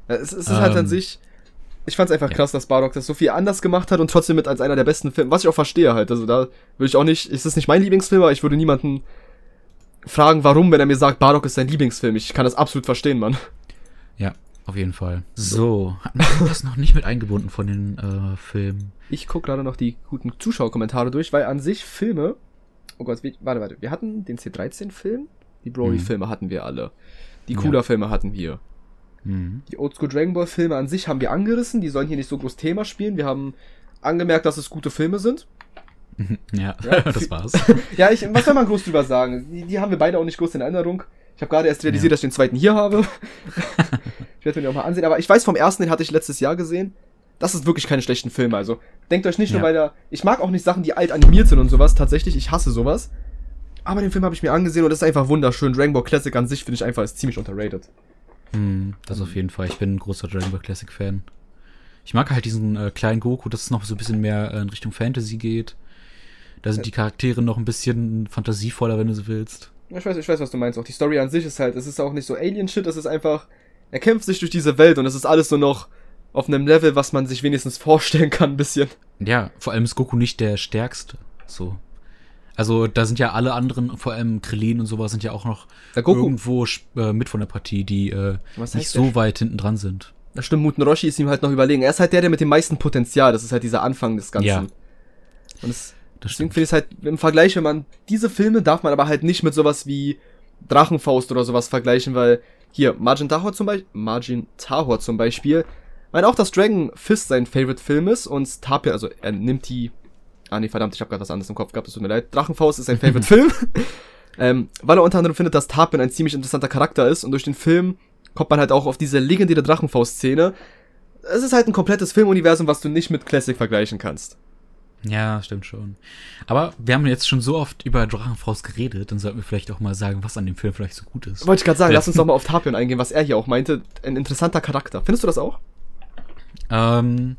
es, es ist halt an Ähm, sich. Ich fand's einfach ja. krass, dass Bardock das so viel anders gemacht hat und trotzdem mit als einer der besten Filme, was ich auch verstehe halt. Also da würde ich auch nicht, es ist nicht mein Lieblingsfilm, aber ich würde niemanden fragen, warum, wenn er mir sagt, Bardock ist sein Lieblingsfilm. Ich kann das absolut verstehen, Mann. ja, auf jeden Fall. So, hatten wir das noch nicht mit eingebunden von den äh, Filmen? Ich gucke gerade noch die guten Zuschauerkommentare durch, weil an sich Filme. Oh Gott, wie, warte, warte. Wir hatten den C13-Film. Die Broly-Filme hatten wir alle. Die Ja. Cooler-Filme hatten wir. Mhm. Die Oldschool Dragon Ball Filme an sich haben wir angerissen. Die sollen hier nicht so groß Thema spielen. Wir haben angemerkt, dass es gute Filme sind. *laughs* Ja, Ja. *laughs* das war's. *laughs* Ja, ich, was soll man groß drüber sagen? Die, die haben wir beide auch nicht groß in Erinnerung. Ich habe gerade erst realisiert, Ja. dass ich den zweiten hier habe. *laughs* ich werde mir den auch mal ansehen. Aber ich weiß vom ersten, den hatte ich letztes Jahr gesehen. Das ist wirklich keine schlechten Filme. Also denkt euch nicht nur, Ja. weil da. Ich mag auch nicht Sachen, die alt animiert sind und sowas. Tatsächlich, ich hasse sowas. Aber den Film habe ich mir angesehen und das ist einfach wunderschön. Dragon Ball Classic an sich finde ich einfach ist ziemlich unterrated. Mhm, das auf jeden Fall. Ich bin ein großer Dragon Ball Classic Fan. Ich mag halt diesen äh, kleinen Goku, dass es noch so ein bisschen mehr äh, in Richtung Fantasy geht. Da sind die Charaktere noch ein bisschen fantasievoller, wenn du so willst. Ich weiß, ich weiß, was du meinst. Auch die Story an sich ist halt, es ist auch nicht so Alien-Shit, es ist einfach, er kämpft sich durch diese Welt und es ist alles nur noch auf einem Level, was man sich wenigstens vorstellen kann, ein bisschen. Ja, vor allem ist Goku nicht der stärkste. So. Also, da sind ja alle anderen, vor allem Krillin und sowas, sind ja auch noch irgendwo äh, mit von der Partie, die äh, nicht so der? weit hinten dran sind. Das stimmt, Muten Roshi ist ihm halt noch überlegen. Er ist halt der, der mit dem meisten Potenzial, das ist halt dieser Anfang des Ganzen. Ja. Und es, Das deswegen finde ich es halt im Vergleich, wenn man diese Filme darf man aber halt nicht mit sowas wie Drachenfaust oder sowas vergleichen, weil hier, Margin Tahor zum Beispiel, Margin Tahor zum Beispiel, weil auch, dass Dragon Fist sein Favorite Film ist und Tapir, also er nimmt die Ah nee, verdammt, ich habe gerade was anderes im Kopf gehabt, das tut mir leid. Drachenfaust ist ein Favorite-Film. *laughs* ähm, weil er unter anderem findet, dass Tarpin ein ziemlich interessanter Charakter ist und durch den Film kommt man halt auch auf diese legendäre Drachenfaust-Szene. Es ist halt ein komplettes Filmuniversum, was du nicht mit Classic vergleichen kannst. Ja, stimmt schon. Aber wir haben jetzt schon so oft über Drachenfaust geredet, dann sollten wir vielleicht auch mal sagen, was an dem Film vielleicht so gut ist. Wollte ich gerade sagen, lass uns doch mal auf *laughs* Tapion eingehen, was er hier auch meinte. Ein interessanter Charakter. Findest du das auch? Ähm,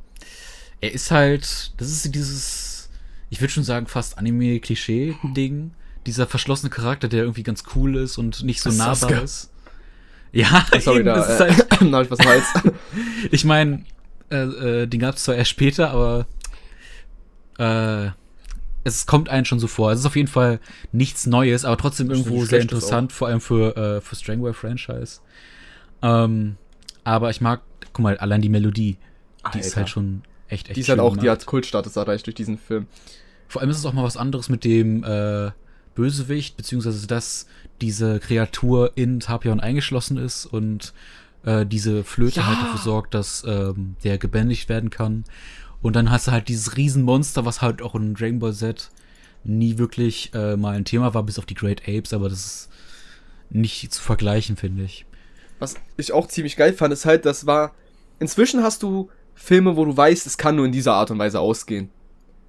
er ist halt, das ist dieses, ich würde schon sagen, fast Anime-Klischee-Ding. Dieser verschlossene Charakter, der irgendwie ganz cool ist und nicht so nahbar Sasuke. ist. Ja, Sorry, eben, da, das ist äh, halt, *clears throat* da hab ich was Hals. *laughs* ich meine, äh, äh, den gab es zwar erst später, aber äh, es kommt einem schon so vor. Es ist auf jeden Fall nichts Neues, aber trotzdem irgendwo sehr interessant, vor allem für, äh, für Strangway-Franchise. Ähm, aber ich mag, guck mal, allein die Melodie, die ist Alter. halt schon echt, echt Die ist halt auch, die gemacht. hat Kultstatus erreicht durch diesen Film. Vor allem ist es auch mal was anderes mit dem äh, Bösewicht, beziehungsweise dass diese Kreatur in Tapion eingeschlossen ist und äh, diese Flöte Ja. halt dafür sorgt, dass ähm, der gebändigt werden kann. Und dann hast du halt dieses Riesenmonster, was halt auch in Dragon Ball Z nie wirklich äh, mal ein Thema war, bis auf die Great Apes, aber das ist nicht zu vergleichen, finde ich. Was ich auch ziemlich geil fand, ist halt, das war. Inzwischen hast du Filme, wo du weißt, es kann nur in dieser Art und Weise ausgehen.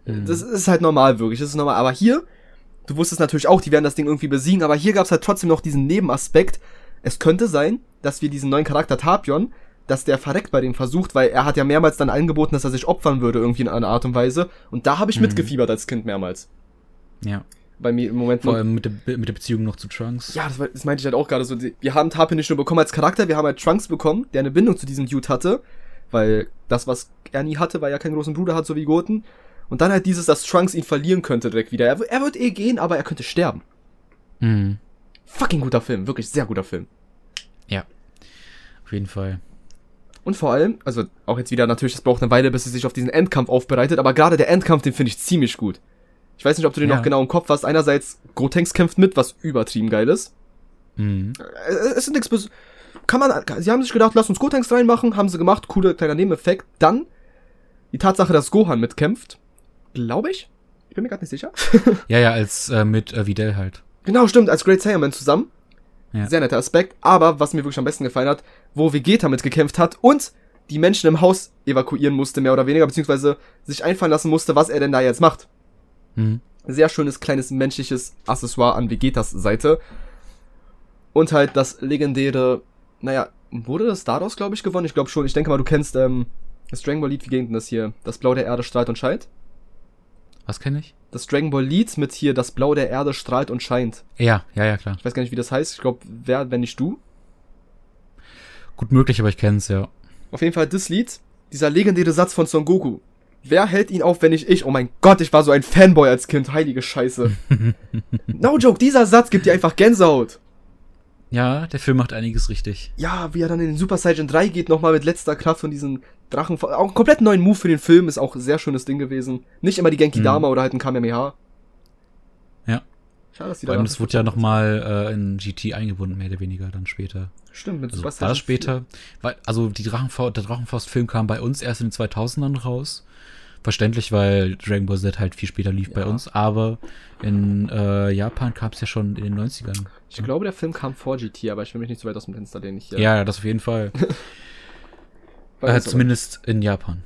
Mhm. Das ist halt normal, wirklich. Das ist normal. Aber hier, du wusstest natürlich auch, die werden das Ding irgendwie besiegen, aber hier gab es halt trotzdem noch diesen Nebenaspekt. Es könnte sein, dass wir diesen neuen Charakter Tapion, dass der verreckt bei dem versucht, weil er hat ja mehrmals dann angeboten, dass er sich opfern würde, irgendwie in einer Art und Weise. Und da habe ich Mhm. mitgefiebert als Kind mehrmals. Ja. Bei mir im Moment Vor allem mit der, mit der Beziehung noch zu Trunks. Ja, das, war- das meinte ich halt auch gerade so. Wir haben Tapion nicht nur bekommen als Charakter, wir haben halt Trunks bekommen, der eine Bindung zu diesem Dude hatte. Weil das, was er nie hatte, weil er keinen großen Bruder hat, so wie Goten. Und dann halt dieses, dass Trunks ihn verlieren könnte direkt wieder. Er, er wird eh gehen, aber er könnte sterben. Mhm. Fucking guter Film, wirklich sehr guter Film. Ja. Auf jeden Fall. Und vor allem, also auch jetzt wieder natürlich, es braucht eine Weile, bis sie sich auf diesen Endkampf aufbereitet, aber gerade der Endkampf, den finde ich ziemlich gut. Ich weiß nicht, ob du den Ja. noch genau im Kopf hast. Einerseits, Gotenks kämpft mit, was übertrieben geil ist. Mhm. Äh, Es ist nichts bes kann man, sie haben sich gedacht, lass uns Gotenks reinmachen, haben sie gemacht, cooler kleiner Nebeneffekt. Dann die Tatsache, dass Gohan mitkämpft, glaube ich. Ich bin mir gerade nicht sicher. *laughs* Ja, ja, als äh, mit äh, Videl halt. genau, stimmt, als Great Saiyaman zusammen. Ja. Sehr netter Aspekt. Aber was mir wirklich am besten gefallen hat, wo Vegeta mitgekämpft hat und die Menschen im Haus evakuieren musste, mehr oder weniger, beziehungsweise sich einfallen lassen musste, was er denn da jetzt macht. Mhm. Sehr schönes, kleines menschliches Accessoire an Vegetas Seite. Und halt das legendäre, naja, wurde das daraus, glaube ich, gewonnen? Ich glaube schon. Ich denke mal, du kennst ähm, das Dragon Ball Lied, wie ging denn das hier? Das Blau der Erde strahlt und scheint. Was kenne ich? Das Dragon Ball Lied mit hier, das Blau der Erde strahlt und scheint. Ja, ja, ja, klar. Ich weiß gar nicht, wie das heißt. Ich glaube, wer, wenn nicht du. Gut möglich, aber ich kenne es, ja. Auf jeden Fall das Lied, dieser legendäre Satz von Son Goku. Wer hält ihn auf, wenn nicht ich? Oh mein Gott, ich war so ein Fanboy als Kind. Heilige Scheiße. *laughs* no joke, dieser Satz gibt dir einfach Gänsehaut. Ja, der Film macht einiges richtig. Ja, wie er dann in den Super Saiyan 3 geht, nochmal mit letzter Kraft von diesen Drachen. Auch ein komplett neuen Move für den Film, ist auch ein sehr schönes Ding gewesen. Nicht immer die Genki Mhm. Dama oder halt ein Kamehameha. Ja. Schade, dass die da- das wurde ja nochmal äh, in GT eingebunden, mehr oder weniger dann später. Stimmt, mit Also Super war Saiyan das später. Weil, also die Drachenfaust, der Drachenfaust-Film kam bei uns erst in den 2000ern raus. Verständlich, weil Dragon Ball Z halt viel später lief bei Ja. uns. Aber in äh, Japan kam es ja schon in den 90ern. Ich glaube, der Film kam vor GT, aber ich will mich nicht so weit aus dem Fenster lehnen. Ich, äh, Ja, ja, das auf jeden Fall. *laughs* äh, zumindest in Japan.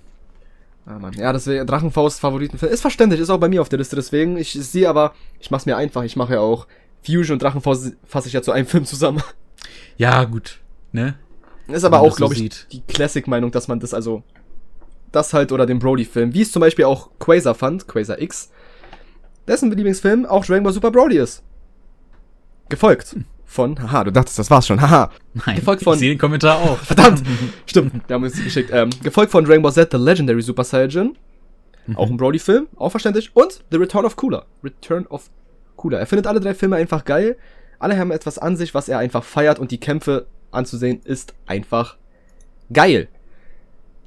Ah, Mann. Ja, das wäre Drachenfaust Favoritenfilm. Ist verständlich, ist auch bei mir auf der Liste, deswegen. Ich sehe aber, ich mach's mir einfach. Ich mache ja auch Fusion und Drachenfaust fasse ich ja zu einem *laughs* Film zusammen. Ja, gut. Ne? Ist aber auch, glaube ich, sieht. die Classic-Meinung, dass man das also, das halt oder den Brody-Film, wie es zum Beispiel auch Quasar fand, Quasar X, dessen Lieblingsfilm auch Dragon Ball Super Brody ist. Gefolgt von, haha, du dachtest, das war's schon, haha. Nein, Gefolgt von- ich sehe den Kommentar auch. *laughs* Verdammt! *laughs* Stimmt, wir haben uns die geschickt. Ähm, gefolgt von Dragon Ball Z, The Legendary Super Saiyan. Auch ein Brody-Film, auch verständlich. Und The Return of Cooler. Return of Cooler. Er findet alle drei Filme einfach geil. Alle haben etwas an sich, was er einfach feiert und die Kämpfe anzusehen ist einfach geil.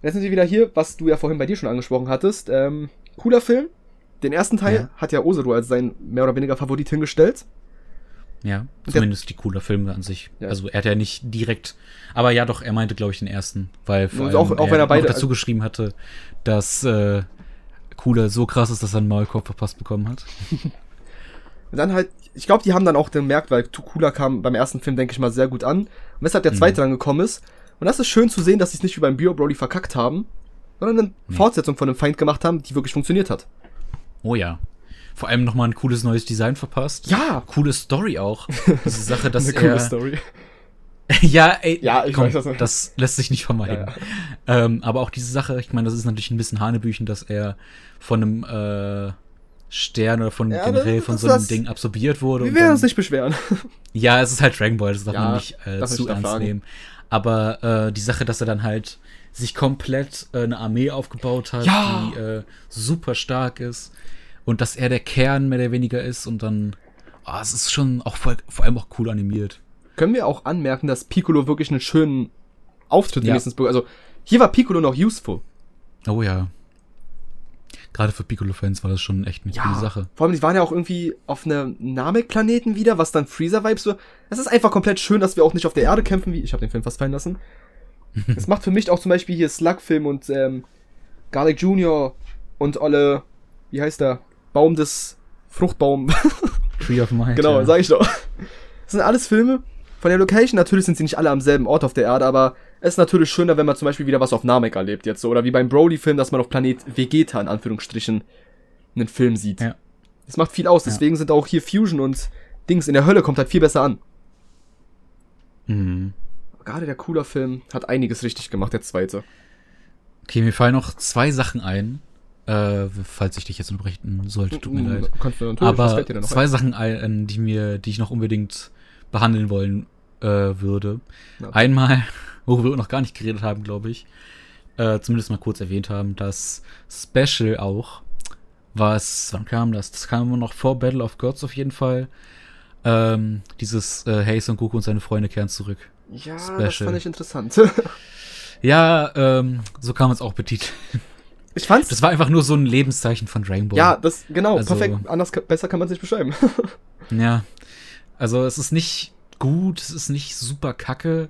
Jetzt sind wir wieder hier, was du ja vorhin bei dir schon angesprochen hattest. Ähm, cooler Film. Den ersten Teil Ja. hat ja Oseru als sein mehr oder weniger Favorit hingestellt. Ja, Der- zumindest die cooler Filme an sich. Ja. Also er hat ja nicht direkt, aber ja doch, er meinte, glaube ich, den ersten, weil vor allem auch- auch wenn er beide- dazu geschrieben hatte, dass äh, Cooler so krass ist, dass er einen Maulkorb verpasst bekommen hat. *laughs* Und dann halt, ich glaube, die haben dann auch gemerkt, weil Cooler kam beim ersten Film, denke ich mal, sehr gut an. Und weshalb der zweite mhm. dann gekommen ist. Und das ist schön zu sehen, dass sie es nicht wie beim Bio Broly verkackt haben, sondern eine mhm. Fortsetzung von einem Feind gemacht haben, die wirklich funktioniert hat. Oh ja. Vor allem nochmal ein cooles neues Design verpasst. Ja. Coole Story auch. Diese Sache, *laughs* dass eine er. Coole Story. *laughs* ja, ey, ja, ich komm, weiß das. Das lässt sich nicht vermeiden. Ja, ja. Ähm, aber auch diese Sache, ich meine, das ist natürlich ein bisschen Hanebüchen, dass er von einem äh, Stern oder von ja, generell von so einem das, Ding absorbiert wurde. Wir werden uns nicht beschweren. Ja, es ist halt Dragon Ball, das darf man nicht äh, zu ernst nehmen. Aber äh, die Sache, dass er dann halt sich komplett äh, eine Armee aufgebaut hat, die äh, super stark ist und dass er der Kern mehr oder weniger ist und dann, oh, es ist schon auch vor, vor allem auch cool animiert. Können wir auch anmerken, dass Piccolo wirklich einen schönen Auftritt ja. wenigstens, also hier war Piccolo noch useful. Oh ja. Gerade für Piccolo-Fans war das schon echt eine ja, coole Sache. Vor allem, die waren ja auch irgendwie auf einem Namek-Planeten wieder, was dann Freezer-Vibes so. Es ist einfach komplett schön, dass wir auch nicht auf der Erde kämpfen, wie ich habe den Film fast fallen lassen. *laughs* Es macht für mich auch zum Beispiel hier Slug-Film und ähm, Garlic Jr. und alle, wie heißt der? Baum des Fruchtbaum. *laughs* Tree of Mind. Genau, ja. sag ich doch. Das sind alles Filme. Von der Location, natürlich sind sie nicht alle am selben Ort auf der Erde, aber es ist natürlich schöner, wenn man zum Beispiel wieder was auf Namek erlebt jetzt so. Oder wie beim Broly-Film, dass man auf Planet Vegeta in Anführungsstrichen einen Film sieht. Ja. Das macht viel aus, deswegen ja. sind auch hier Fusion und Dings in der Hölle kommt halt viel besser an. Mhm. Gerade der cooler Film hat einiges richtig gemacht, der zweite. Okay, mir fallen noch zwei Sachen ein. Äh, falls ich dich jetzt unterbrechen sollte, tut mir mm, leid. Aber zwei ein? Sachen ein, die mir, die ich noch unbedingt behandeln wollen äh, würde. Ja. Einmal *laughs* worüber wir noch gar nicht geredet haben, glaube ich, äh, zumindest mal kurz erwähnt haben, das Special auch, was, wann kam das? Das kam noch vor Battle of Gods auf jeden Fall. Ähm, dieses äh, Hey Son Goku und seine Freunde kehren zurück. Ja, Special. das fand ich interessant. *laughs* ja, ähm, so kam es auch betitelt. Ich fand's. Das war einfach nur so ein Lebenszeichen von Dragon Ball. Ja, das, genau, also, perfekt. Anders, besser kann man es nicht beschreiben. *laughs* ja. Also, es ist nicht gut, es ist nicht super kacke,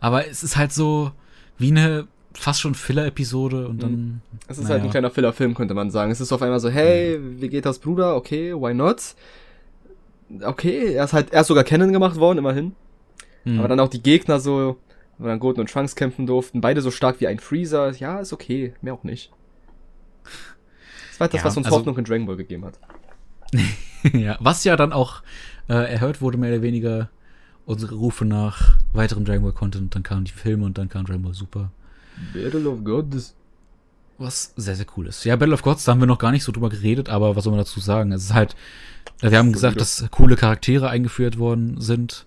aber es ist halt so wie eine fast schon Filler-Episode und dann. Mhm. Es ist naja. halt ein kleiner Filler-Film, könnte man sagen. Es ist auf einmal so, hey, wie geht das, Bruder? Okay, why not? Okay, er ist halt, er ist sogar kennen gemacht worden, immerhin. Mhm. Aber dann auch die Gegner so, wo dann Golden und Trunks kämpfen durften, beide so stark wie ein Freezer. Ja, ist okay, mehr auch nicht. Das war das, ja, was uns also, Hoffnung in Dragon Ball gegeben hat. *laughs* ja, was ja dann auch äh, erhört wurde, mehr oder weniger unsere Rufe nach weiterem Dragon Ball Content. Dann kamen die Filme und dann kam Dragon Ball Super. Battle of Gods. Was sehr, sehr cool ist. Ja, Battle of Gods, da haben wir noch gar nicht so drüber geredet, aber was soll man dazu sagen? Es ist halt, wir haben gesagt, dass coole Charaktere eingeführt worden sind.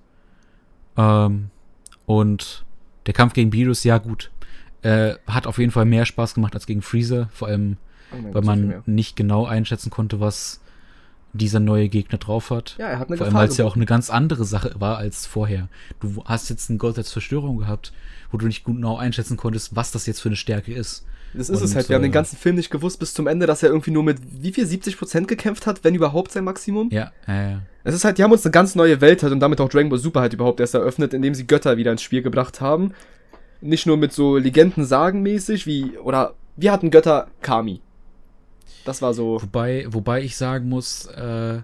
Ähm, und der Kampf gegen Beerus, ja gut, äh, hat auf jeden Fall mehr Spaß gemacht als gegen Freezer, vor allem, oh weil man nicht genau einschätzen konnte, was dieser neue Gegner drauf hat. Ja, er hat eine Vor allem, weil es ja auch eine ganz andere Sache war als vorher. Du hast jetzt einen Gott als Zerstörung gehabt, wo du nicht genau einschätzen konntest, was das jetzt für eine Stärke ist. Das ist Und, es halt. Wir äh, haben den ganzen Film nicht gewusst bis zum Ende, dass er irgendwie nur mit wie viel 70% gekämpft hat, wenn überhaupt sein Maximum. Ja, ja, ja. Es ist halt, die haben uns eine ganz neue Welt halt und damit auch Dragon Ball Super halt überhaupt erst eröffnet, indem sie Götter wieder ins Spiel gebracht haben. Nicht nur mit so Legenden-Sagen mäßig, wie, oder wir hatten Götter Kami. Das war so. Wobei, wobei ich sagen muss, äh,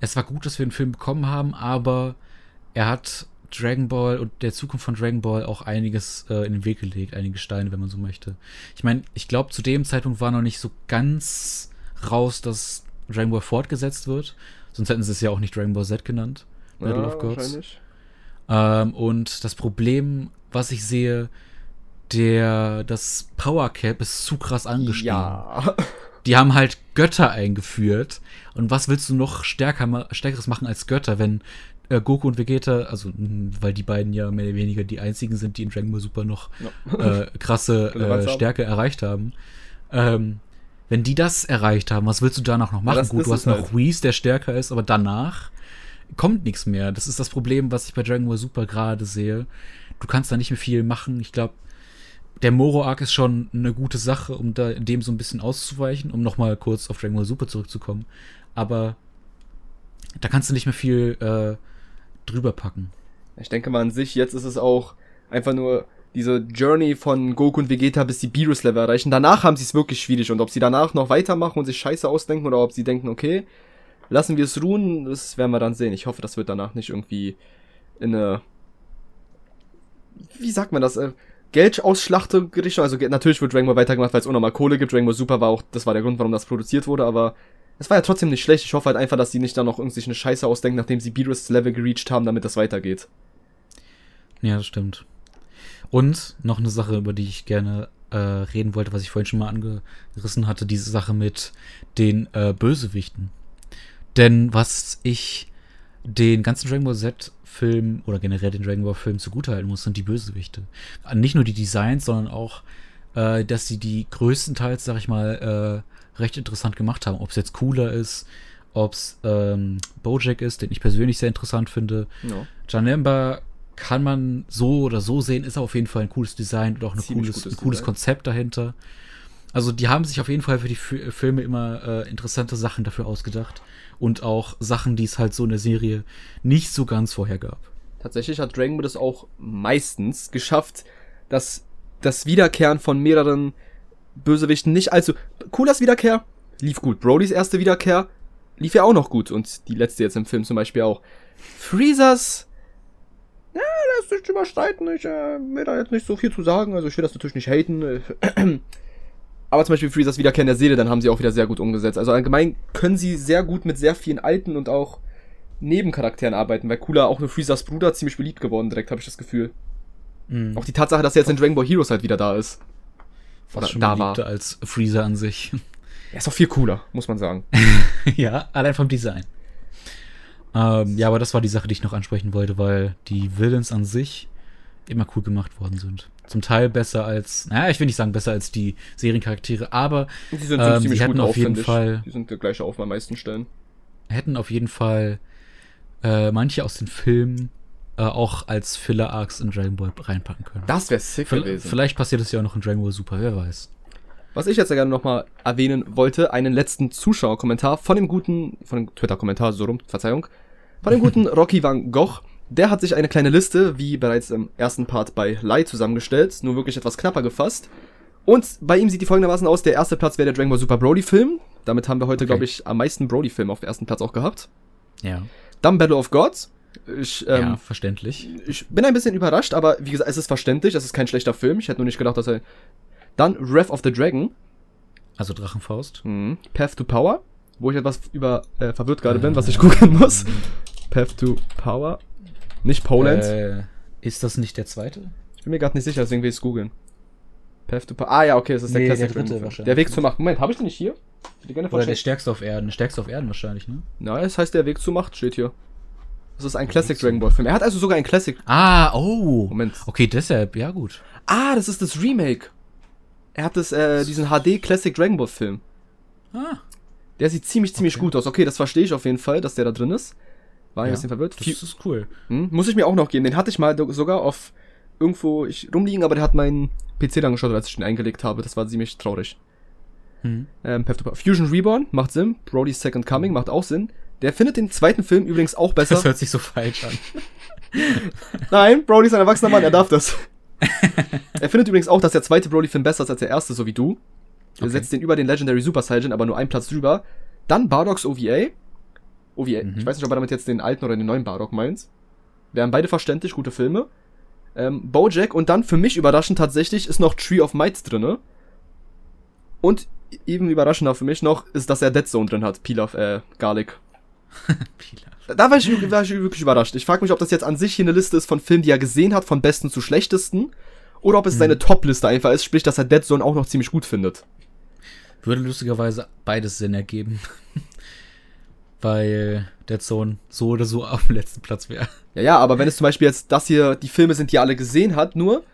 es war gut, dass wir den Film bekommen haben, aber er hat Dragon Ball und der Zukunft von Dragon Ball auch einiges äh, in den Weg gelegt, einige Steine, wenn man so möchte. Ich meine, ich glaube, zu dem Zeitpunkt war noch nicht so ganz raus, dass Dragon Ball fortgesetzt wird. Sonst hätten sie es ja auch nicht Dragon Ball Z genannt. Battle ja, of Gods. Ähm, und das Problem, was ich sehe, der, das Power Cap ist zu krass angestiegen. Ja. *laughs* die haben halt Götter eingeführt. Und was willst du noch stärker, stärkeres machen als Götter, wenn äh, Goku und Vegeta, also weil die beiden ja mehr oder weniger die einzigen sind, die in Dragon Ball Super noch ja. äh, krasse *laughs* äh, Stärke erreicht haben. Ähm, wenn die das erreicht haben, was willst du danach noch machen? Ja, Gut, du hast noch halt. Whis, der stärker ist, aber danach kommt nichts mehr. Das ist das Problem, was ich bei Dragon Ball Super gerade sehe. Du kannst da nicht mehr viel machen. Ich glaube, der Moro-Arc ist schon eine gute Sache, um da dem so ein bisschen auszuweichen, um nochmal kurz auf Dragon Ball Super zurückzukommen. Aber da kannst du nicht mehr viel äh, drüber packen. Ich denke mal an sich, jetzt ist es auch einfach nur diese Journey von Goku und Vegeta, bis die Beerus-Level erreichen. Danach haben sie es wirklich schwierig. Und ob sie danach noch weitermachen und sich Scheiße ausdenken oder ob sie denken, okay, lassen wir es ruhen, das werden wir dann sehen. Ich hoffe, das wird danach nicht irgendwie in eine. Wie sagt man das? Geldausschlachtung gerichtet. Also natürlich wird Dragon Ball weitergemacht, weil es unnormal Kohle gibt. Dragon Ball Super war auch, das war der Grund, warum das produziert wurde, aber es war ja trotzdem nicht schlecht. Ich hoffe halt einfach, dass die nicht dann noch irgendwie eine Scheiße ausdenken, nachdem sie Beerus Level gereached haben, damit das weitergeht. Ja, das stimmt. Und noch eine Sache, über die ich gerne äh, reden wollte, was ich vorhin schon mal angerissen hatte, diese Sache mit den äh, Bösewichten. Denn was ich den ganzen Dragon Ball Z-Film oder generell den Dragon Ball-Film zugutehalten muss, sind die Bösewichte. Nicht nur die Designs, sondern auch, äh, dass sie die größtenteils, sag ich mal, äh, recht interessant gemacht haben. Ob es jetzt cooler ist, ob es ähm, Bojack ist, den ich persönlich sehr interessant finde. No. Janemba kann man so oder so sehen, ist auf jeden Fall ein cooles Design und auch ein cooles, ein cooles Konzept dahinter. Also die haben sich auf jeden Fall für die Filme immer äh, interessante Sachen dafür ausgedacht und auch Sachen, die es halt so in der Serie nicht so ganz vorher gab. Tatsächlich hat Dragon Ball das auch meistens geschafft, dass das Wiederkehren von mehreren Bösewichten nicht allzu Coolers Wiederkehr lief gut. Brodys erste Wiederkehr lief ja auch noch gut und die letzte jetzt im Film zum Beispiel auch. Freezers ja, lässt sich überstreiten. Ich äh, will da jetzt nicht so viel zu sagen. Also ich will das natürlich nicht haten. *clears throat* Aber zum Beispiel Freezers Wiederkehren der Seele, dann haben sie auch wieder sehr gut umgesetzt. Also allgemein können sie sehr gut mit sehr vielen alten und auch Nebencharakteren arbeiten, weil Cooler auch nur Freezers Bruder ziemlich beliebt geworden, direkt habe ich das Gefühl. Mhm. Auch die Tatsache, dass er jetzt in Dragon Ball Heroes halt wieder da ist. Fast schon da war. als Freezer an sich. Er ist auch viel cooler, muss man sagen. *laughs* ja, allein vom Design. Ähm, ja, aber das war die Sache, die ich noch ansprechen wollte, weil die Villains an sich immer cool gemacht worden sind. Zum Teil besser als, naja, ich will nicht sagen besser als die Seriencharaktere, aber die sind ähm, ziemlich sie hätten gut auf jeden Fall, Die sind der gleiche auf bei meisten Stellen. hätten auf jeden Fall äh, manche aus den Filmen äh, auch als Filler-Arcs in Dragon Ball reinpacken können. Das wäre sick V gewesen. Vielleicht passiert es ja auch noch in Dragon Ball Super, wer weiß. Was ich jetzt ja gerne nochmal erwähnen wollte, einen letzten Zuschauerkommentar von dem guten, von dem Twitter-Kommentar, so rum, Verzeihung, von dem guten *laughs* Rocky Van Gogh. Der hat sich eine kleine Liste, wie bereits im ersten Part bei Lai zusammengestellt, nur wirklich etwas knapper gefasst. Und bei ihm sieht die folgendermaßen aus, der erste Platz wäre der Dragon Ball Super Broly Film. Damit haben wir heute, Okay. glaube ich, am meisten Broly-Filme auf dem ersten Platz auch gehabt. Ja. Dann Battle of Gods. Ich, ähm, ja, verständlich. ich bin ein bisschen überrascht, aber wie gesagt, es ist verständlich, es ist kein schlechter Film. Ich hätte nur nicht gedacht, dass er. Dann Wrath of the Dragon, Also Drachenfaust. mhm. Path to Power, wo ich etwas über äh, verwirrt gerade bin, was ich *laughs* googeln muss. Path to Power, nicht Poland. Äh, ist das nicht der zweite? Ich bin mir gerade nicht sicher, deswegen will ich es googeln. Path to Power. Ah ja, okay, das ist der Nee, Classic der dritte. Der Weg zur Macht. Moment, habe ich den nicht hier? Oder der stärkste auf Erden. Der stärkste auf Erden wahrscheinlich, ne? Nein, es heißt der Weg zur Macht, steht hier. Das ist ein Classic Dragon Ball Film. Er hat also sogar ein Classic. Ah, oh. Moment. Okay, deshalb, ja gut. Ah, das ist das Remake. Er hat das, äh, diesen HD Classic Dragon Ball Film. Ah, Der sieht ziemlich, ziemlich Okay. gut aus. Okay, das verstehe ich auf jeden Fall, dass der da drin ist. War ein ja, bisschen verwirrt. das ist cool. Hm, muss ich mir auch noch geben. Den hatte ich mal sogar auf irgendwo ich, rumliegen, aber der hat meinen PC dann geschaut, als ich den eingelegt habe. Das war ziemlich traurig. Hm. Ähm. Fusion Reborn macht Sinn. Brody's Second Coming macht auch Sinn. Der findet den zweiten Film übrigens auch Das besser. hört sich so falsch an. *laughs* Nein, Brody ist ein erwachsener Mann, er darf das. *laughs* er findet übrigens auch, dass der zweite Brody-Film besser ist als der erste, so wie du. Er Okay. setzt den über den Legendary Super Saiyan, aber nur einen Platz drüber. Dann Bardock's OVA. OVA. Mhm. Ich weiß nicht, ob er damit jetzt den alten oder den neuen Bardock meint. Wären beide verständlich, gute Filme. Ähm, Bojack und dann für mich überraschend tatsächlich ist noch Tree of Might drinne. Und eben überraschender für mich noch ist, dass er Dead Zone drin hat. Pilaf, äh, Garlic. *laughs* Pilaf. Da war ich, war ich wirklich überrascht. Ich frage mich, ob das jetzt an sich hier eine Liste ist von Filmen, die er gesehen hat, von besten zu schlechtesten. Oder ob es Hm. seine Top-Liste einfach ist, sprich, dass er Dead Zone auch noch ziemlich gut findet. Würde lustigerweise beides Sinn ergeben. Weil der Zone so oder so *laughs* auf dem letzten Platz wäre. Ja, ja, aber wenn es zum Beispiel jetzt das hier die Filme sind, die er alle gesehen hat, nur,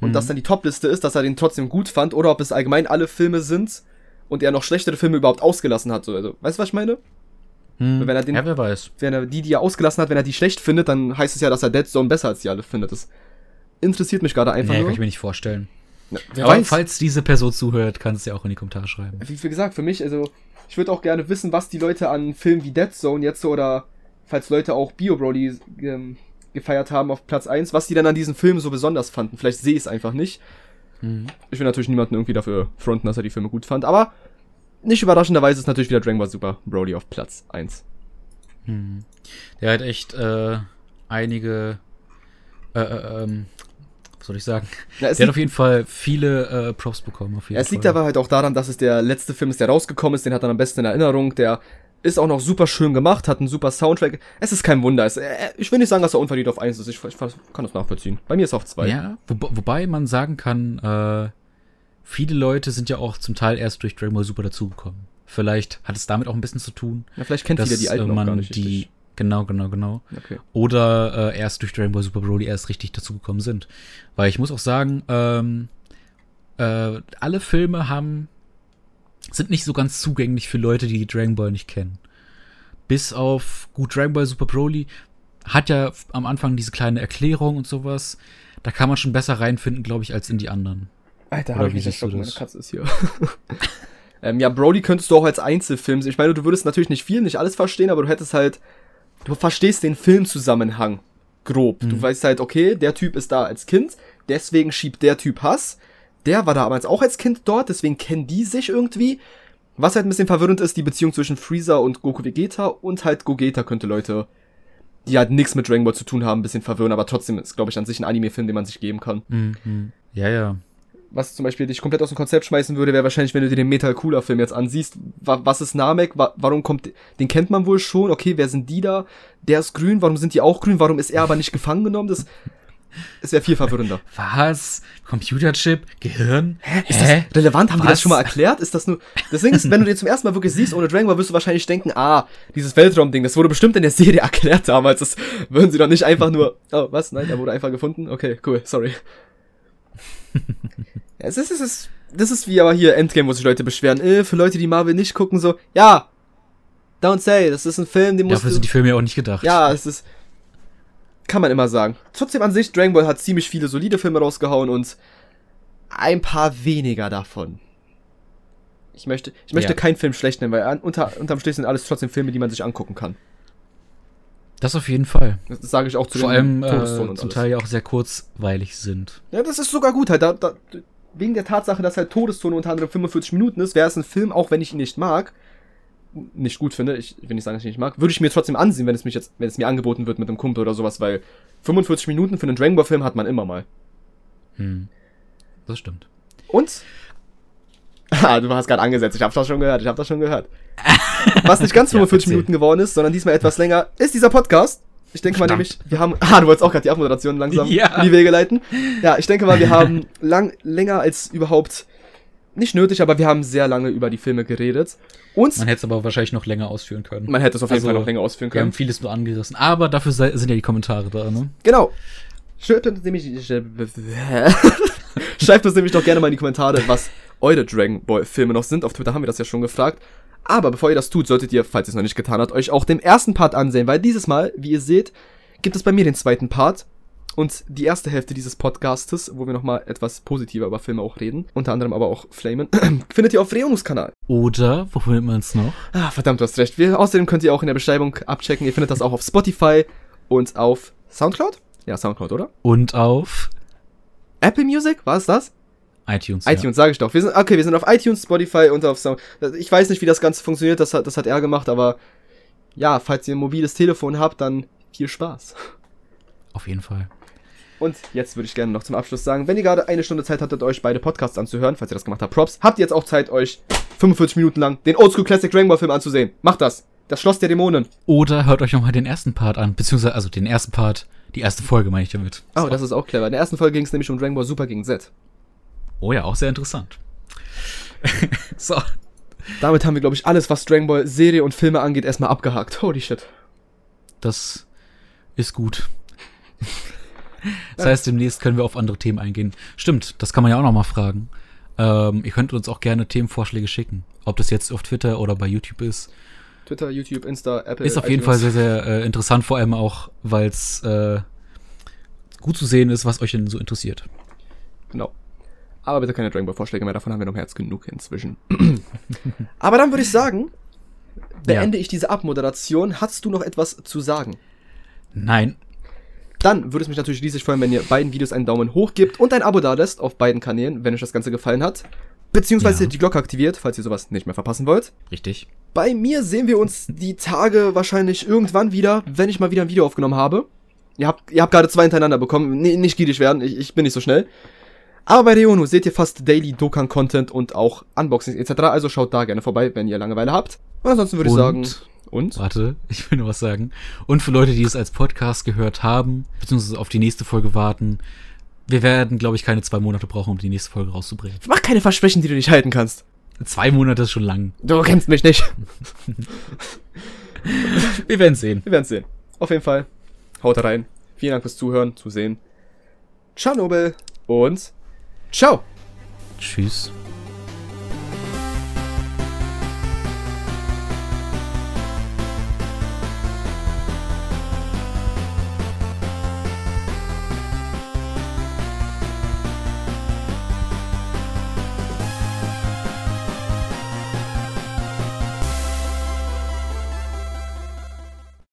und Mhm. das dann die Top-Liste ist, dass er den trotzdem gut fand, oder ob es allgemein alle Filme sind und er noch schlechtere Filme überhaupt ausgelassen hat. So, also, weißt du, was ich meine? Hm. Wenn er den- ja, wer weiß. Wenn er die, die er ausgelassen hat, wenn er die schlecht findet, dann heißt es ja, dass er Dead Zone besser als die alle findet. Das interessiert mich gerade einfach Nee, nur. kann ich mir nicht vorstellen. Ja, wer Aber weiß. falls diese Person zuhört, kann es ja auch in die Kommentare schreiben. wie, wie gesagt, für mich, also, ich würde auch gerne wissen, was die Leute an Filmen wie Dead Zone jetzt so oder falls Leute auch Bio Broly ähm, gefeiert haben auf Platz 1, was die dann an diesem Film so besonders fanden. Vielleicht sehe ich es einfach nicht. Mhm. Ich will natürlich niemanden irgendwie dafür fronten, dass er die Filme gut fand, aber nicht überraschenderweise ist natürlich wieder Dragon Ball Super Broly auf Platz 1. Hm. Der hat echt äh, einige, äh, äh, ähm, soll ich sagen? Ja, es Der hat auf jeden Fall viele äh, Props bekommen. Ja, es liegt Fall. aber halt auch daran, dass es der letzte Film ist, der rausgekommen ist, den hat er am besten in Erinnerung, der ist auch noch super schön gemacht, hat einen super Soundtrack. Es ist kein Wunder. Es, äh, ich will nicht sagen, dass er unverdient auf 1 ist. Ich, ich kann das nachvollziehen. Bei mir ist er auf 2. Ja, wo, wobei man sagen kann, äh, viele Leute sind ja auch zum Teil erst durch Dragon Ball Super dazugekommen. Vielleicht hat es damit auch ein bisschen zu tun, Ja, vielleicht kennt dass die alten äh, man die. Genau, genau, genau. Okay. oder äh, erst durch Dragon Ball Super Broly erst richtig dazugekommen sind. Weil ich muss auch sagen, ähm, äh, alle Filme haben sind nicht so ganz zugänglich für Leute, die Dragon Ball nicht kennen. Bis auf gut Dragon Ball Super Broly hat ja am Anfang diese kleine Erklärung und sowas. Da kann man schon besser reinfinden, glaube ich, als in die anderen. Alter, Oder hab ich du erschrocken, meine? Katze ist hier. *laughs* ähm, ja, Brody könntest du auch als Einzelfilm sehen. Ich meine, du würdest natürlich nicht viel, nicht alles verstehen, aber du hättest halt, du verstehst den Filmzusammenhang grob. Du Mhm. weißt halt, okay, der Typ ist da als Kind, deswegen schiebt der Typ Hass. Der war damals auch als Kind dort, deswegen kennen die sich irgendwie. Was halt ein bisschen verwirrend ist, die Beziehung zwischen Freezer und Goku Vegeta und halt Gogeta könnte Leute, die halt nichts mit Dragon Ball zu tun haben, ein bisschen verwirren, aber trotzdem ist, glaube ich, an sich ein Anime-Film, den man sich geben kann. Mhm. Ja, ja. Was zum Beispiel dich komplett aus dem Konzept schmeißen würde, wäre wahrscheinlich, wenn du dir den Metal Cooler Film jetzt ansiehst. Wa was ist Namek? Wa warum kommt, den kennt man wohl schon. Okay, wer sind die da? Der ist grün. Warum sind die auch grün? Warum ist er aber nicht gefangen genommen? Das, es wäre viel verwirrender. *laughs* Was? Computerchip? Gehirn? Hä? Ist das relevant? Haben die das Was? schon mal erklärt? Ist das nur, das Ding ist, wenn du den zum ersten Mal wirklich siehst ohne Dragon Ball, wirst du wahrscheinlich denken, ah, dieses Weltraumding, das wurde bestimmt in der Serie *laughs* erklärt damals. Das würden sie doch nicht einfach nur, oh, was? Nein, der wurde einfach gefunden? Okay, cool, sorry. *laughs* Es ist, es ist, das ist wie aber hier Endgame, wo sich Leute beschweren, äh, für Leute, die Marvel nicht gucken, so, ja, don't say, das ist ein Film, den musst Dafür du, sind die Filme ja auch nicht gedacht. ja, es ist, kann man immer sagen. Trotzdem an sich, Dragon Ball hat ziemlich viele solide Filme rausgehauen und ein paar weniger davon. Ich möchte, ich möchte Ja. keinen Film schlecht nennen, weil unter, unterm Strich sind alles trotzdem Filme, die man sich angucken kann. Das auf jeden Fall. Das, sage ich auch zu Vor den allem äh, zum alles. Teil ja auch sehr kurzweilig sind. Ja, das ist sogar gut halt. Da, da, wegen der Tatsache, dass halt Todeszone unter anderem 45 Minuten ist, wäre es ein Film, auch wenn ich ihn nicht mag, nicht gut finde, ich will nicht sagen, dass ich ihn nicht mag, würde ich mir trotzdem ansehen, wenn es mich jetzt, wenn es mir angeboten wird mit einem Kumpel oder sowas, weil 45 Minuten für einen Dragon Ball Film hat man immer mal. Hm. Das stimmt. Und? Ah, du hast gerade angesetzt, ich habe das schon gehört, ich habe das schon gehört. *laughs* Was nicht ganz Ja, 45 erzähl. Minuten geworden ist, sondern diesmal etwas länger, ist dieser Podcast. Ich denke mal Verdammt. nämlich, wir haben, *laughs* ah, du wolltest auch gerade die Abmoderation langsam Ja. in die Wege leiten. Ja, ich denke mal, wir haben lang, länger als überhaupt, nicht nötig, aber wir haben sehr lange über die Filme geredet. Und Man hätte es aber wahrscheinlich noch länger ausführen können. man hätte es auf jeden Also, Fall noch länger ausführen Wir haben können. vieles nur angerissen. Aber dafür sei, sind ja die Kommentare da, ne? Genau. Schreibt uns nämlich, *laughs* schreibt uns nämlich doch gerne mal in die Kommentare, was eure Dragon Ball Filme noch sind. Auf Twitter haben wir das ja schon gefragt. Aber bevor ihr das tut, solltet ihr, falls ihr es noch nicht getan habt, euch auch den ersten Part ansehen, weil dieses Mal, wie ihr seht, gibt es bei mir den zweiten Part und die erste Hälfte dieses Podcastes, wo wir nochmal etwas positiver über Filme auch reden, unter anderem aber auch Flamen, *clears throat* findet ihr auf Reunungskanal. Oder, wo findet man es noch? Ah, verdammt, du hast recht. Wir, außerdem könnt ihr auch in der Beschreibung abchecken. Ihr findet das auch auf Spotify und auf Soundcloud? Ja, Soundcloud, oder? Und auf Apple Music? War es das? iTunes. iTunes, sage ich doch. Wir sind, okay, wir sind auf iTunes, Spotify und auf Sound. Ich weiß nicht, wie das Ganze funktioniert, das hat, das hat er gemacht, aber ja, falls ihr ein mobiles Telefon habt, dann viel Spaß. Ja. Auf jeden Fall. Und jetzt würde ich gerne noch zum Abschluss sagen, wenn ihr gerade eine Stunde Zeit hattet, euch beide Podcasts anzuhören, falls ihr das gemacht habt, Props, habt ihr jetzt auch Zeit, euch 45 Minuten lang den Oldschool Classic Dragon Ball Film anzusehen. Macht das. Das Schloss der Dämonen. Oder hört euch nochmal den ersten Part an. Beziehungsweise, also den ersten Part, die erste Folge meine ich damit. Oh, das ist auch clever. In der ersten Folge ging es nämlich um Dragon Ball Super gegen Z. Oh ja, auch sehr interessant. *laughs* so. Damit haben wir, glaube ich, alles, was Dragon Ball Serie und Filme angeht, erstmal abgehakt. Holy shit. Das ist gut. Das heißt, demnächst können wir auf andere Themen eingehen. Stimmt, das kann man ja auch noch mal fragen. Ähm, ihr könnt uns auch gerne Themenvorschläge schicken. Ob das jetzt auf Twitter oder bei YouTube ist. Twitter, YouTube, Insta, Apple. Ist auf jeden Fall iTunes. sehr, sehr äh, interessant, vor allem auch, weil es äh, gut zu sehen ist, was euch denn so interessiert. Genau. Aber bitte keine Dragon Ball Vorschläge mehr, davon haben wir noch als genug inzwischen. *clears throat* Aber dann würde ich sagen, beende ich diese Abmoderation. Hast du noch etwas zu sagen? Nein, Dann würde es mich natürlich riesig freuen, wenn ihr beiden Videos einen Daumen hoch gebt und ein Abo da lässt auf beiden Kanälen, wenn euch das Ganze gefallen hat. Beziehungsweise Ja. die Glocke aktiviert, falls ihr sowas nicht mehr verpassen wollt. Richtig. Bei mir sehen wir uns die Tage wahrscheinlich irgendwann wieder, wenn ich mal wieder ein Video aufgenommen habe. Ihr habt, ihr habt gerade zwei hintereinander bekommen. Nee, nicht gierig werden, ich, ich bin nicht so schnell. Aber bei Reonu seht ihr fast Daily Dokkan-Content und auch Unboxings etc. Also schaut da gerne vorbei, wenn ihr Langeweile habt. Und ansonsten würde ich sagen. Und? Warte, *laughs* ich will nur was sagen. Und für Leute, die es als Podcast gehört haben, beziehungsweise auf die nächste Folge warten, wir werden, glaube ich, keine zwei Monate brauchen, um die nächste Folge rauszubringen. Mach keine Versprechen, die du nicht halten kannst. Zwei Monate ist schon lang. Du kennst mich nicht. *laughs* Wir werden sehen. Wir werden sehen. Auf jeden Fall. Haut rein. Vielen Dank fürs Zuhören, Zusehen. Ciao, Nobel. Und ciao. Tschüss.